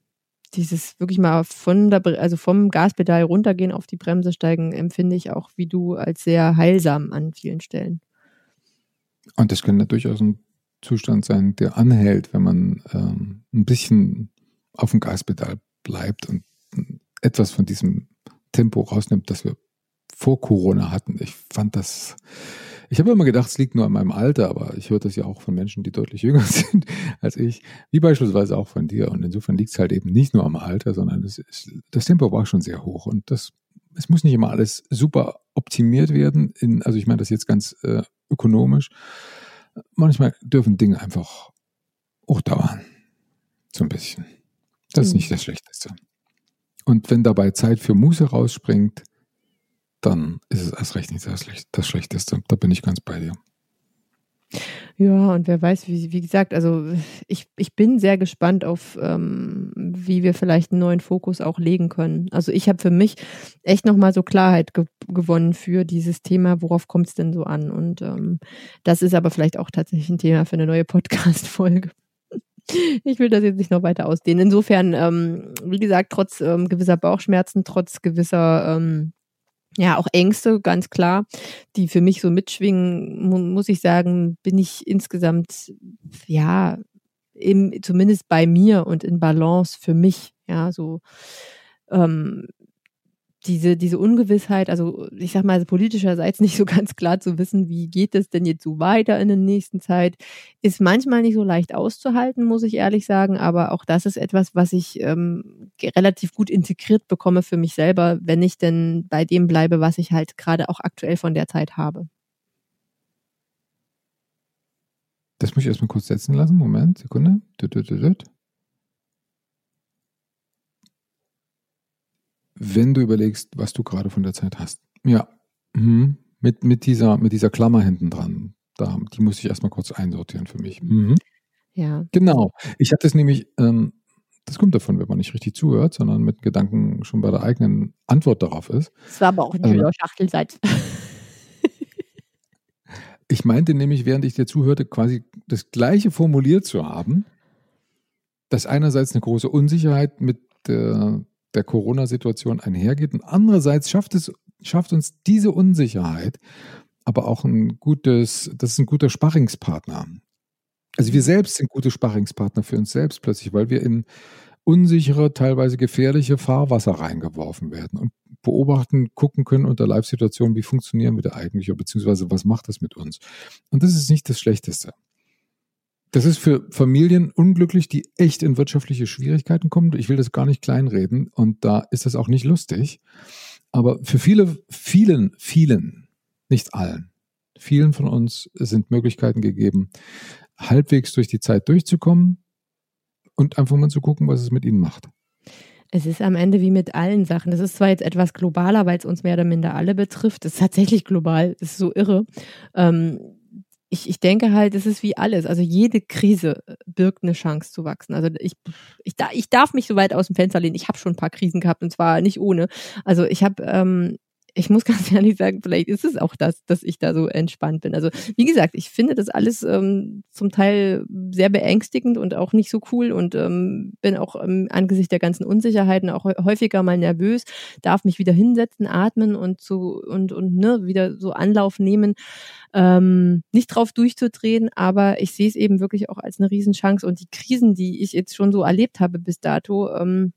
dieses wirklich mal von der, also vom Gaspedal runtergehen auf die Bremse steigen, empfinde ich auch wie du als sehr heilsam an vielen Stellen. Und das könnte durchaus ein Zustand sein, der anhält, wenn man ähm, ein bisschen auf dem Gaspedal bleibt und etwas von diesem Tempo rausnimmt, das wir vor Corona hatten. Ich fand das, ich habe immer gedacht, es liegt nur an meinem Alter, aber ich höre das ja auch von Menschen, die deutlich jünger sind als ich, wie beispielsweise auch von dir. Und insofern liegt es halt eben nicht nur am Alter, sondern es ist, das Tempo war schon sehr hoch und das, es muss nicht immer alles super optimiert werden. In, also ich meine das jetzt ganz äh, ökonomisch, manchmal dürfen Dinge einfach auch dauern. So ein bisschen. Das ist Mhm. nicht das Schlechteste. Und wenn dabei Zeit für Muße rausspringt, dann ist es erst recht nicht das, Schlech- das Schlechteste. Da bin ich ganz bei dir. Ja, und wer weiß, wie, wie gesagt, also ich, ich bin sehr gespannt auf, ähm, wie wir vielleicht einen neuen Fokus auch legen können. Also ich habe für mich echt nochmal so Klarheit ge gewonnen für dieses Thema, worauf kommt es denn so an? Und ähm, das ist aber vielleicht auch tatsächlich ein Thema für eine neue Podcast-Folge. Ich will das jetzt nicht noch weiter ausdehnen. Insofern, ähm, wie gesagt, trotz ähm, gewisser Bauchschmerzen, trotz gewisser ähm, ja, auch Ängste, ganz klar, die für mich so mitschwingen, muss ich sagen, bin ich insgesamt, ja, im, zumindest bei mir und in Balance für mich, ja, so, ähm, diese, diese Ungewissheit, also ich sag mal, politischerseits nicht so ganz klar zu wissen, wie geht es denn jetzt so weiter in der nächsten Zeit, ist manchmal nicht so leicht auszuhalten, muss ich ehrlich sagen. Aber auch das ist etwas, was ich ähm, relativ gut integriert bekomme für mich selber, wenn ich denn bei dem bleibe, was ich halt gerade auch aktuell von der Zeit habe. Das muss ich erstmal kurz setzen lassen. Moment, Sekunde. Wenn du überlegst, was du gerade von der Zeit hast. Ja, mhm. mit, mit, dieser, mit dieser Klammer hinten dran. Da, die muss ich erstmal kurz einsortieren für mich. Mhm. Ja. Genau. Ich hatte es nämlich, ähm, das kommt davon, wenn man nicht richtig zuhört, sondern mit Gedanken schon bei der eigenen Antwort darauf ist. Das war aber auch ein schöner äh, Schachtelsatz. ich meinte nämlich, während ich dir zuhörte, quasi das Gleiche formuliert zu haben, dass einerseits eine große Unsicherheit mit der der Corona-Situation einhergeht. Und andererseits schafft es, schafft uns diese Unsicherheit aber auch ein gutes, das ist ein guter Sparringspartner. Also wir selbst sind gute Sparringspartner für uns selbst plötzlich, weil wir in unsichere, teilweise gefährliche Fahrwasser reingeworfen werden und beobachten, gucken können unter Live-Situationen, wie funktionieren wir da eigentlich, beziehungsweise was macht das mit uns. Und das ist nicht das Schlechteste. Das ist für Familien unglücklich, die echt in wirtschaftliche Schwierigkeiten kommen. Ich will das gar nicht kleinreden und da ist das auch nicht lustig. Aber für viele, vielen, vielen, nicht allen, vielen von uns sind Möglichkeiten gegeben, halbwegs durch die Zeit durchzukommen und einfach mal zu gucken, was es mit ihnen macht. Es ist am Ende wie mit allen Sachen. Das ist zwar jetzt etwas globaler, weil es uns mehr oder minder alle betrifft. Das ist tatsächlich global. Das ist so irre. Ähm, ich, ich denke halt, es ist wie alles. Also jede Krise birgt eine Chance zu wachsen. Also ich, ich, ich darf mich so weit aus dem Fenster lehnen. Ich habe schon ein paar Krisen gehabt und zwar nicht ohne. Also ich habe ähm, ich muss ganz ehrlich sagen, vielleicht ist es auch das, dass ich da so entspannt bin. Also wie gesagt, ich finde das alles ähm, zum Teil sehr beängstigend und auch nicht so cool und ähm, bin auch ähm, angesichts der ganzen Unsicherheiten auch häufiger mal nervös, darf mich wieder hinsetzen, atmen und so und und ne wieder so Anlauf nehmen, ähm, nicht drauf durchzudrehen, aber ich sehe es eben wirklich auch als eine Riesenchance und die Krisen, die ich jetzt schon so erlebt habe bis dato. Ähm,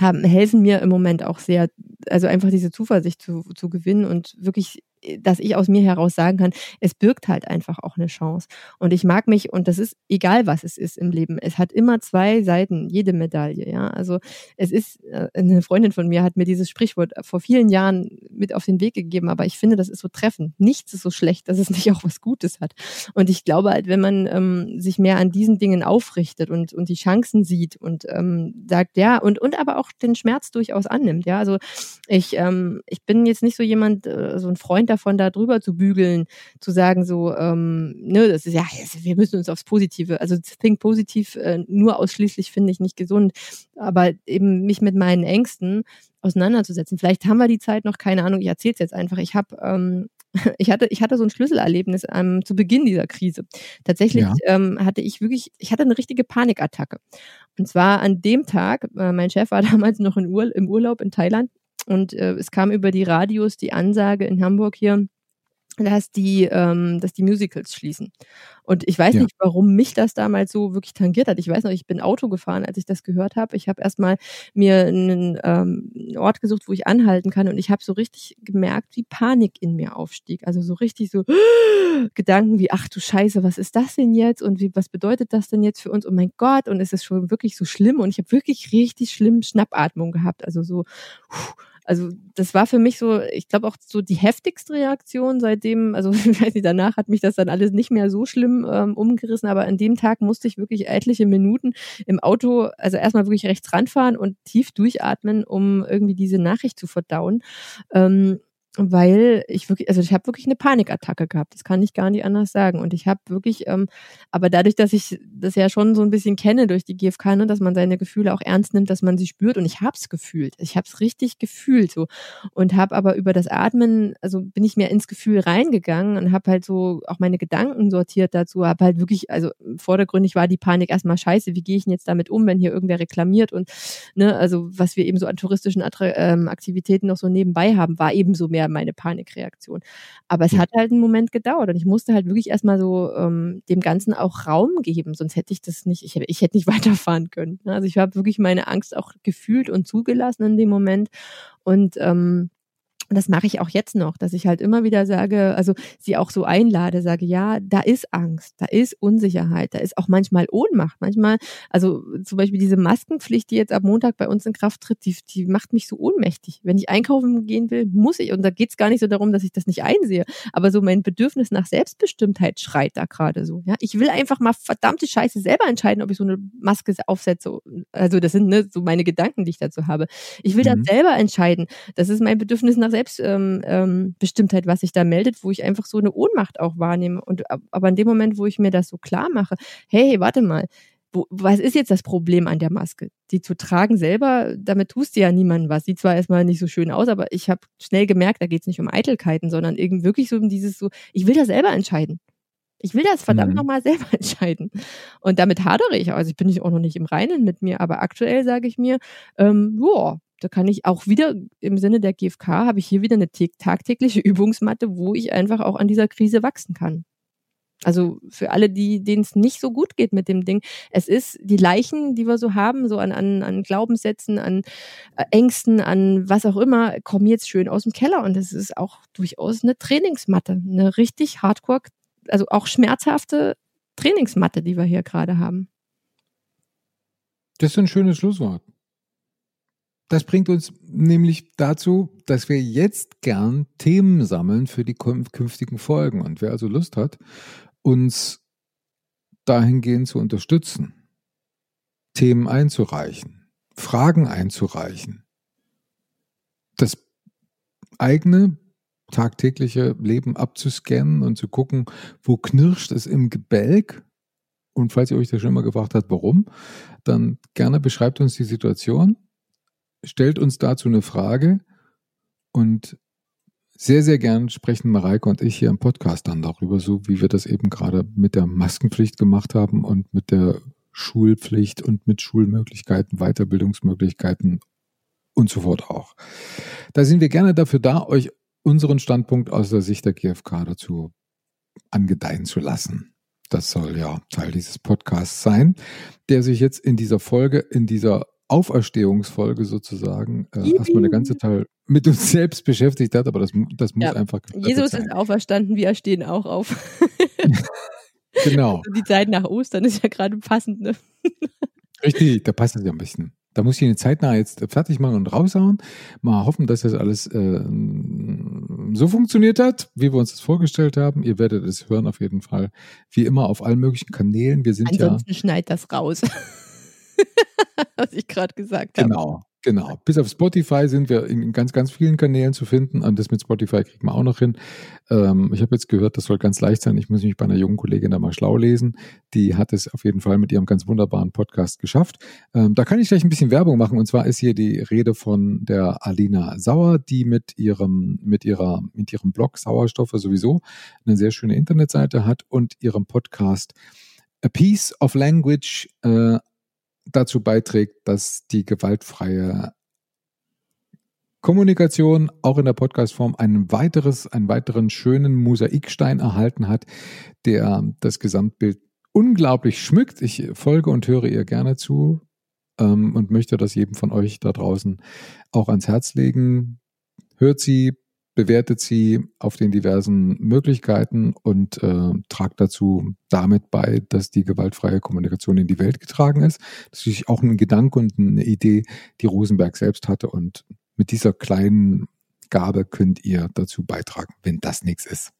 haben, helfen mir im Moment auch sehr, also einfach diese Zuversicht zu, zu gewinnen und wirklich dass ich aus mir heraus sagen kann, es birgt halt einfach auch eine Chance. Und ich mag mich, und das ist egal, was es ist im Leben, es hat immer zwei Seiten, jede Medaille, ja. Also es ist, äh, eine Freundin von mir hat mir dieses Sprichwort vor vielen Jahren mit auf den Weg gegeben, aber ich finde, das ist so treffend. Nichts ist so schlecht, dass es nicht auch was Gutes hat. Und ich glaube halt, wenn man ähm, sich mehr an diesen Dingen aufrichtet und, und die Chancen sieht und ähm, sagt, ja, und, und aber auch den Schmerz durchaus annimmt, ja. Also ich, ähm, ich bin jetzt nicht so jemand, äh, so ein Freund davon, da drüber zu bügeln, zu sagen so, ähm, ne, das ist ja, wir müssen uns aufs Positive, also think positiv äh, nur ausschließlich finde ich nicht gesund, aber eben mich mit meinen Ängsten auseinanderzusetzen. Vielleicht haben wir die Zeit noch, keine Ahnung, ich erzähle es jetzt einfach. Ich habe ähm, ich hatte, ich hatte so ein Schlüsselerlebnis ähm, zu Beginn dieser Krise. Tatsächlich ja. ähm, hatte ich wirklich, ich hatte eine richtige Panikattacke. Und zwar an dem Tag, äh, mein Chef war damals noch in Ur im Urlaub in Thailand und äh, es kam über die Radios die Ansage in Hamburg hier, dass die, ähm, dass die Musicals schließen. Und ich weiß ja. nicht, warum mich das damals so wirklich tangiert hat. Ich weiß noch, ich bin Auto gefahren, als ich das gehört habe. Ich habe erstmal mir einen, ähm, Ort gesucht, wo ich anhalten kann. Und ich habe so richtig gemerkt, wie Panik in mir aufstieg. Also so richtig so Gedanken wie, ach du Scheiße, was ist das denn jetzt? Und wie, was bedeutet das denn jetzt für uns? Oh mein Gott, und es ist schon wirklich so schlimm. Und ich habe wirklich richtig schlimm Schnappatmung gehabt. Also so, puh, also das war für mich so, ich glaube auch so die heftigste Reaktion seitdem, also ich weiß nicht, danach hat mich das dann alles nicht mehr so schlimm ähm, umgerissen, aber an dem Tag musste ich wirklich etliche Minuten im Auto, also erstmal wirklich rechts ranfahren und tief durchatmen, um irgendwie diese Nachricht zu verdauen. Ähm, weil ich wirklich, also ich habe wirklich eine Panikattacke gehabt. Das kann ich gar nicht anders sagen. Und ich habe wirklich, ähm, aber dadurch, dass ich das ja schon so ein bisschen kenne durch die GfK, ne, dass man seine Gefühle auch ernst nimmt, dass man sie spürt. Und ich habe es gefühlt. Ich habe es richtig gefühlt so und habe aber über das Atmen, also bin ich mir ins Gefühl reingegangen und habe halt so auch meine Gedanken sortiert dazu. Habe halt wirklich, also vordergründig war die Panik erstmal scheiße. Wie gehe ich denn jetzt damit um, wenn hier irgendwer reklamiert und ne, also was wir eben so an touristischen ähm, Aktivitäten noch so nebenbei haben, war eben so mehr mehr meine Panikreaktion. Aber es hat halt einen Moment gedauert und ich musste halt wirklich erstmal so ähm, dem Ganzen auch Raum geben, sonst hätte ich das nicht, ich, ich hätte nicht weiterfahren können. Ne? Also ich habe wirklich meine Angst auch gefühlt und zugelassen in dem Moment und ähm, und das mache ich auch jetzt noch, dass ich halt immer wieder sage, also sie auch so einlade, sage, ja, da ist Angst, da ist Unsicherheit, da ist auch manchmal Ohnmacht. Manchmal, also zum Beispiel diese Maskenpflicht, die jetzt ab Montag bei uns in Kraft tritt, die, die macht mich so ohnmächtig. Wenn ich einkaufen gehen will, muss ich. Und da geht es gar nicht so darum, dass ich das nicht einsehe. Aber so mein Bedürfnis nach Selbstbestimmtheit schreit da gerade so. Ja, ich will einfach mal verdammte Scheiße selber entscheiden, ob ich so eine Maske aufsetze. Also das sind ne, so meine Gedanken, die ich dazu habe. Ich will mhm. das selber entscheiden. Das ist mein Bedürfnis nach Selbstbestimmtheit. Selbstbestimmtheit, ähm, was sich da meldet, wo ich einfach so eine Ohnmacht auch wahrnehme. Und aber in dem Moment, wo ich mir das so klar mache, hey, warte mal, wo, was ist jetzt das Problem an der Maske? Die zu tragen selber, damit tust du ja niemandem was. Sieht zwar erstmal nicht so schön aus, aber ich habe schnell gemerkt, da geht es nicht um Eitelkeiten, sondern irgendwie wirklich so um dieses so, ich will das selber entscheiden. Ich will das verdammt mhm. nochmal selber entscheiden. Und damit hadere ich. Also ich bin nicht auch noch nicht im Reinen mit mir, aber aktuell sage ich mir, ähm, boah, da kann ich auch wieder im Sinne der GfK habe ich hier wieder eine tagtägliche Übungsmatte, wo ich einfach auch an dieser Krise wachsen kann. Also für alle, die denen es nicht so gut geht mit dem Ding, es ist die Leichen, die wir so haben, so an, an, an Glaubenssätzen, an äh, Ängsten, an was auch immer, kommen jetzt schön aus dem Keller und es ist auch durchaus eine Trainingsmatte, eine richtig hardcore, also auch schmerzhafte Trainingsmatte, die wir hier gerade haben. Das ist ein schönes Schlusswort. Das bringt uns nämlich dazu, dass wir jetzt gern Themen sammeln für die künftigen Folgen. Und wer also Lust hat, uns dahingehend zu unterstützen, Themen einzureichen, Fragen einzureichen, das eigene tagtägliche Leben abzuscannen und zu gucken, wo knirscht es im Gebälk. Und falls ihr euch das schon mal gefragt habt, warum, dann gerne beschreibt uns die Situation stellt uns dazu eine Frage und sehr, sehr gern sprechen Mareike und ich hier im Podcast dann darüber, so wie wir das eben gerade mit der Maskenpflicht gemacht haben und mit der Schulpflicht und mit Schulmöglichkeiten, Weiterbildungsmöglichkeiten und so fort auch. Da sind wir gerne dafür da, euch unseren Standpunkt aus der Sicht der GfK dazu angedeihen zu lassen. Das soll ja Teil dieses Podcasts sein, der sich jetzt in dieser Folge, in dieser Auferstehungsfolge sozusagen äh, erstmal eine ganze Teil mit uns selbst beschäftigt hat, aber das, das muss ja. einfach. Jesus ist auferstanden, wir stehen auch auf. genau. Also die Zeit nach Ostern ist ja gerade passend, ne? Richtig, da passt es ja ein bisschen. Da muss ich eine zeitnah jetzt fertig machen und raushauen. Mal hoffen, dass das alles äh, so funktioniert hat, wie wir uns das vorgestellt haben. Ihr werdet es hören auf jeden Fall. Wie immer auf allen möglichen Kanälen. Wir sind Ansonsten ja. schneid das raus. was ich gerade gesagt habe. Genau. Genau. Bis auf Spotify sind wir in ganz, ganz vielen Kanälen zu finden. Und das mit Spotify kriegt man auch noch hin. Ähm, ich habe jetzt gehört, das soll ganz leicht sein. Ich muss mich bei einer jungen Kollegin da mal schlau lesen. Die hat es auf jeden Fall mit ihrem ganz wunderbaren Podcast geschafft. Ähm, da kann ich gleich ein bisschen Werbung machen. Und zwar ist hier die Rede von der Alina Sauer, die mit ihrem, mit ihrer, mit ihrem Blog Sauerstoffe sowieso eine sehr schöne Internetseite hat und ihrem Podcast A Piece of Language äh, dazu beiträgt, dass die gewaltfreie Kommunikation auch in der Podcastform ein weiteres, einen weiteren schönen Mosaikstein erhalten hat, der das Gesamtbild unglaublich schmückt. Ich folge und höre ihr gerne zu ähm, und möchte das jedem von euch da draußen auch ans Herz legen. Hört sie, bewertet sie auf den diversen Möglichkeiten und äh, tragt dazu damit bei, dass die gewaltfreie Kommunikation in die Welt getragen ist. Das ist auch ein Gedanke und eine Idee, die Rosenberg selbst hatte und mit dieser kleinen Gabe könnt ihr dazu beitragen, wenn das nichts ist.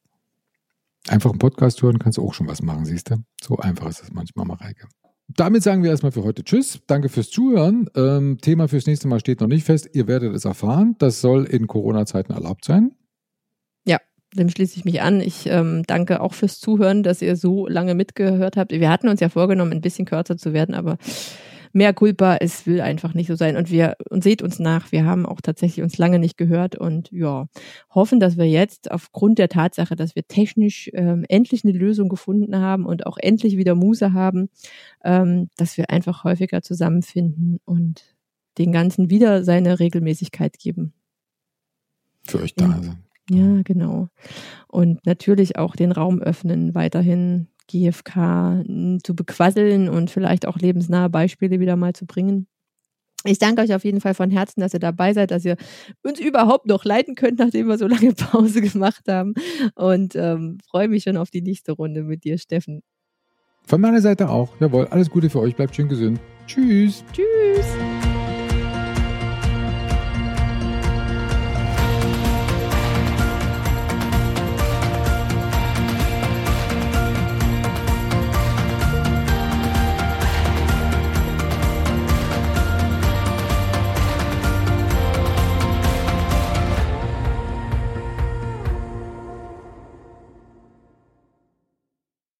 Einfach einen Podcast hören, kannst du auch schon was machen, siehst du? So einfach ist das manchmal, Mareike. Damit sagen wir erstmal für heute Tschüss. Danke fürs Zuhören. Ähm, Thema fürs nächste Mal steht noch nicht fest. Ihr werdet es erfahren. Das soll in Corona-Zeiten erlaubt sein. dem schließe ich mich an. Ich ähm, danke auch fürs Zuhören, dass ihr so lange mitgehört habt. Wir hatten uns ja vorgenommen, ein bisschen kürzer zu werden, aber mehr Culpa, es will einfach nicht so sein. Und wir, und seht uns nach, wir haben auch tatsächlich uns lange nicht gehört und ja, hoffen, dass wir jetzt aufgrund der Tatsache, dass wir technisch ähm, endlich eine Lösung gefunden haben und auch endlich wieder Muße haben, ähm, dass wir einfach häufiger zusammenfinden und den Ganzen wieder seine Regelmäßigkeit geben. Für euch da sind. Ja, genau. Und natürlich auch den Raum öffnen, weiterhin GFK zu bequasseln und vielleicht auch lebensnahe Beispiele wieder mal zu bringen. Ich danke euch auf jeden Fall von Herzen, dass ihr dabei seid, dass ihr uns überhaupt noch leiten könnt, nachdem wir so lange Pause gemacht haben. Und ähm, freue mich schon auf die nächste Runde mit dir, Steffen. Von meiner Seite auch. Jawohl, alles Gute für euch. Bleibt schön gesund. Tschüss. Tschüss.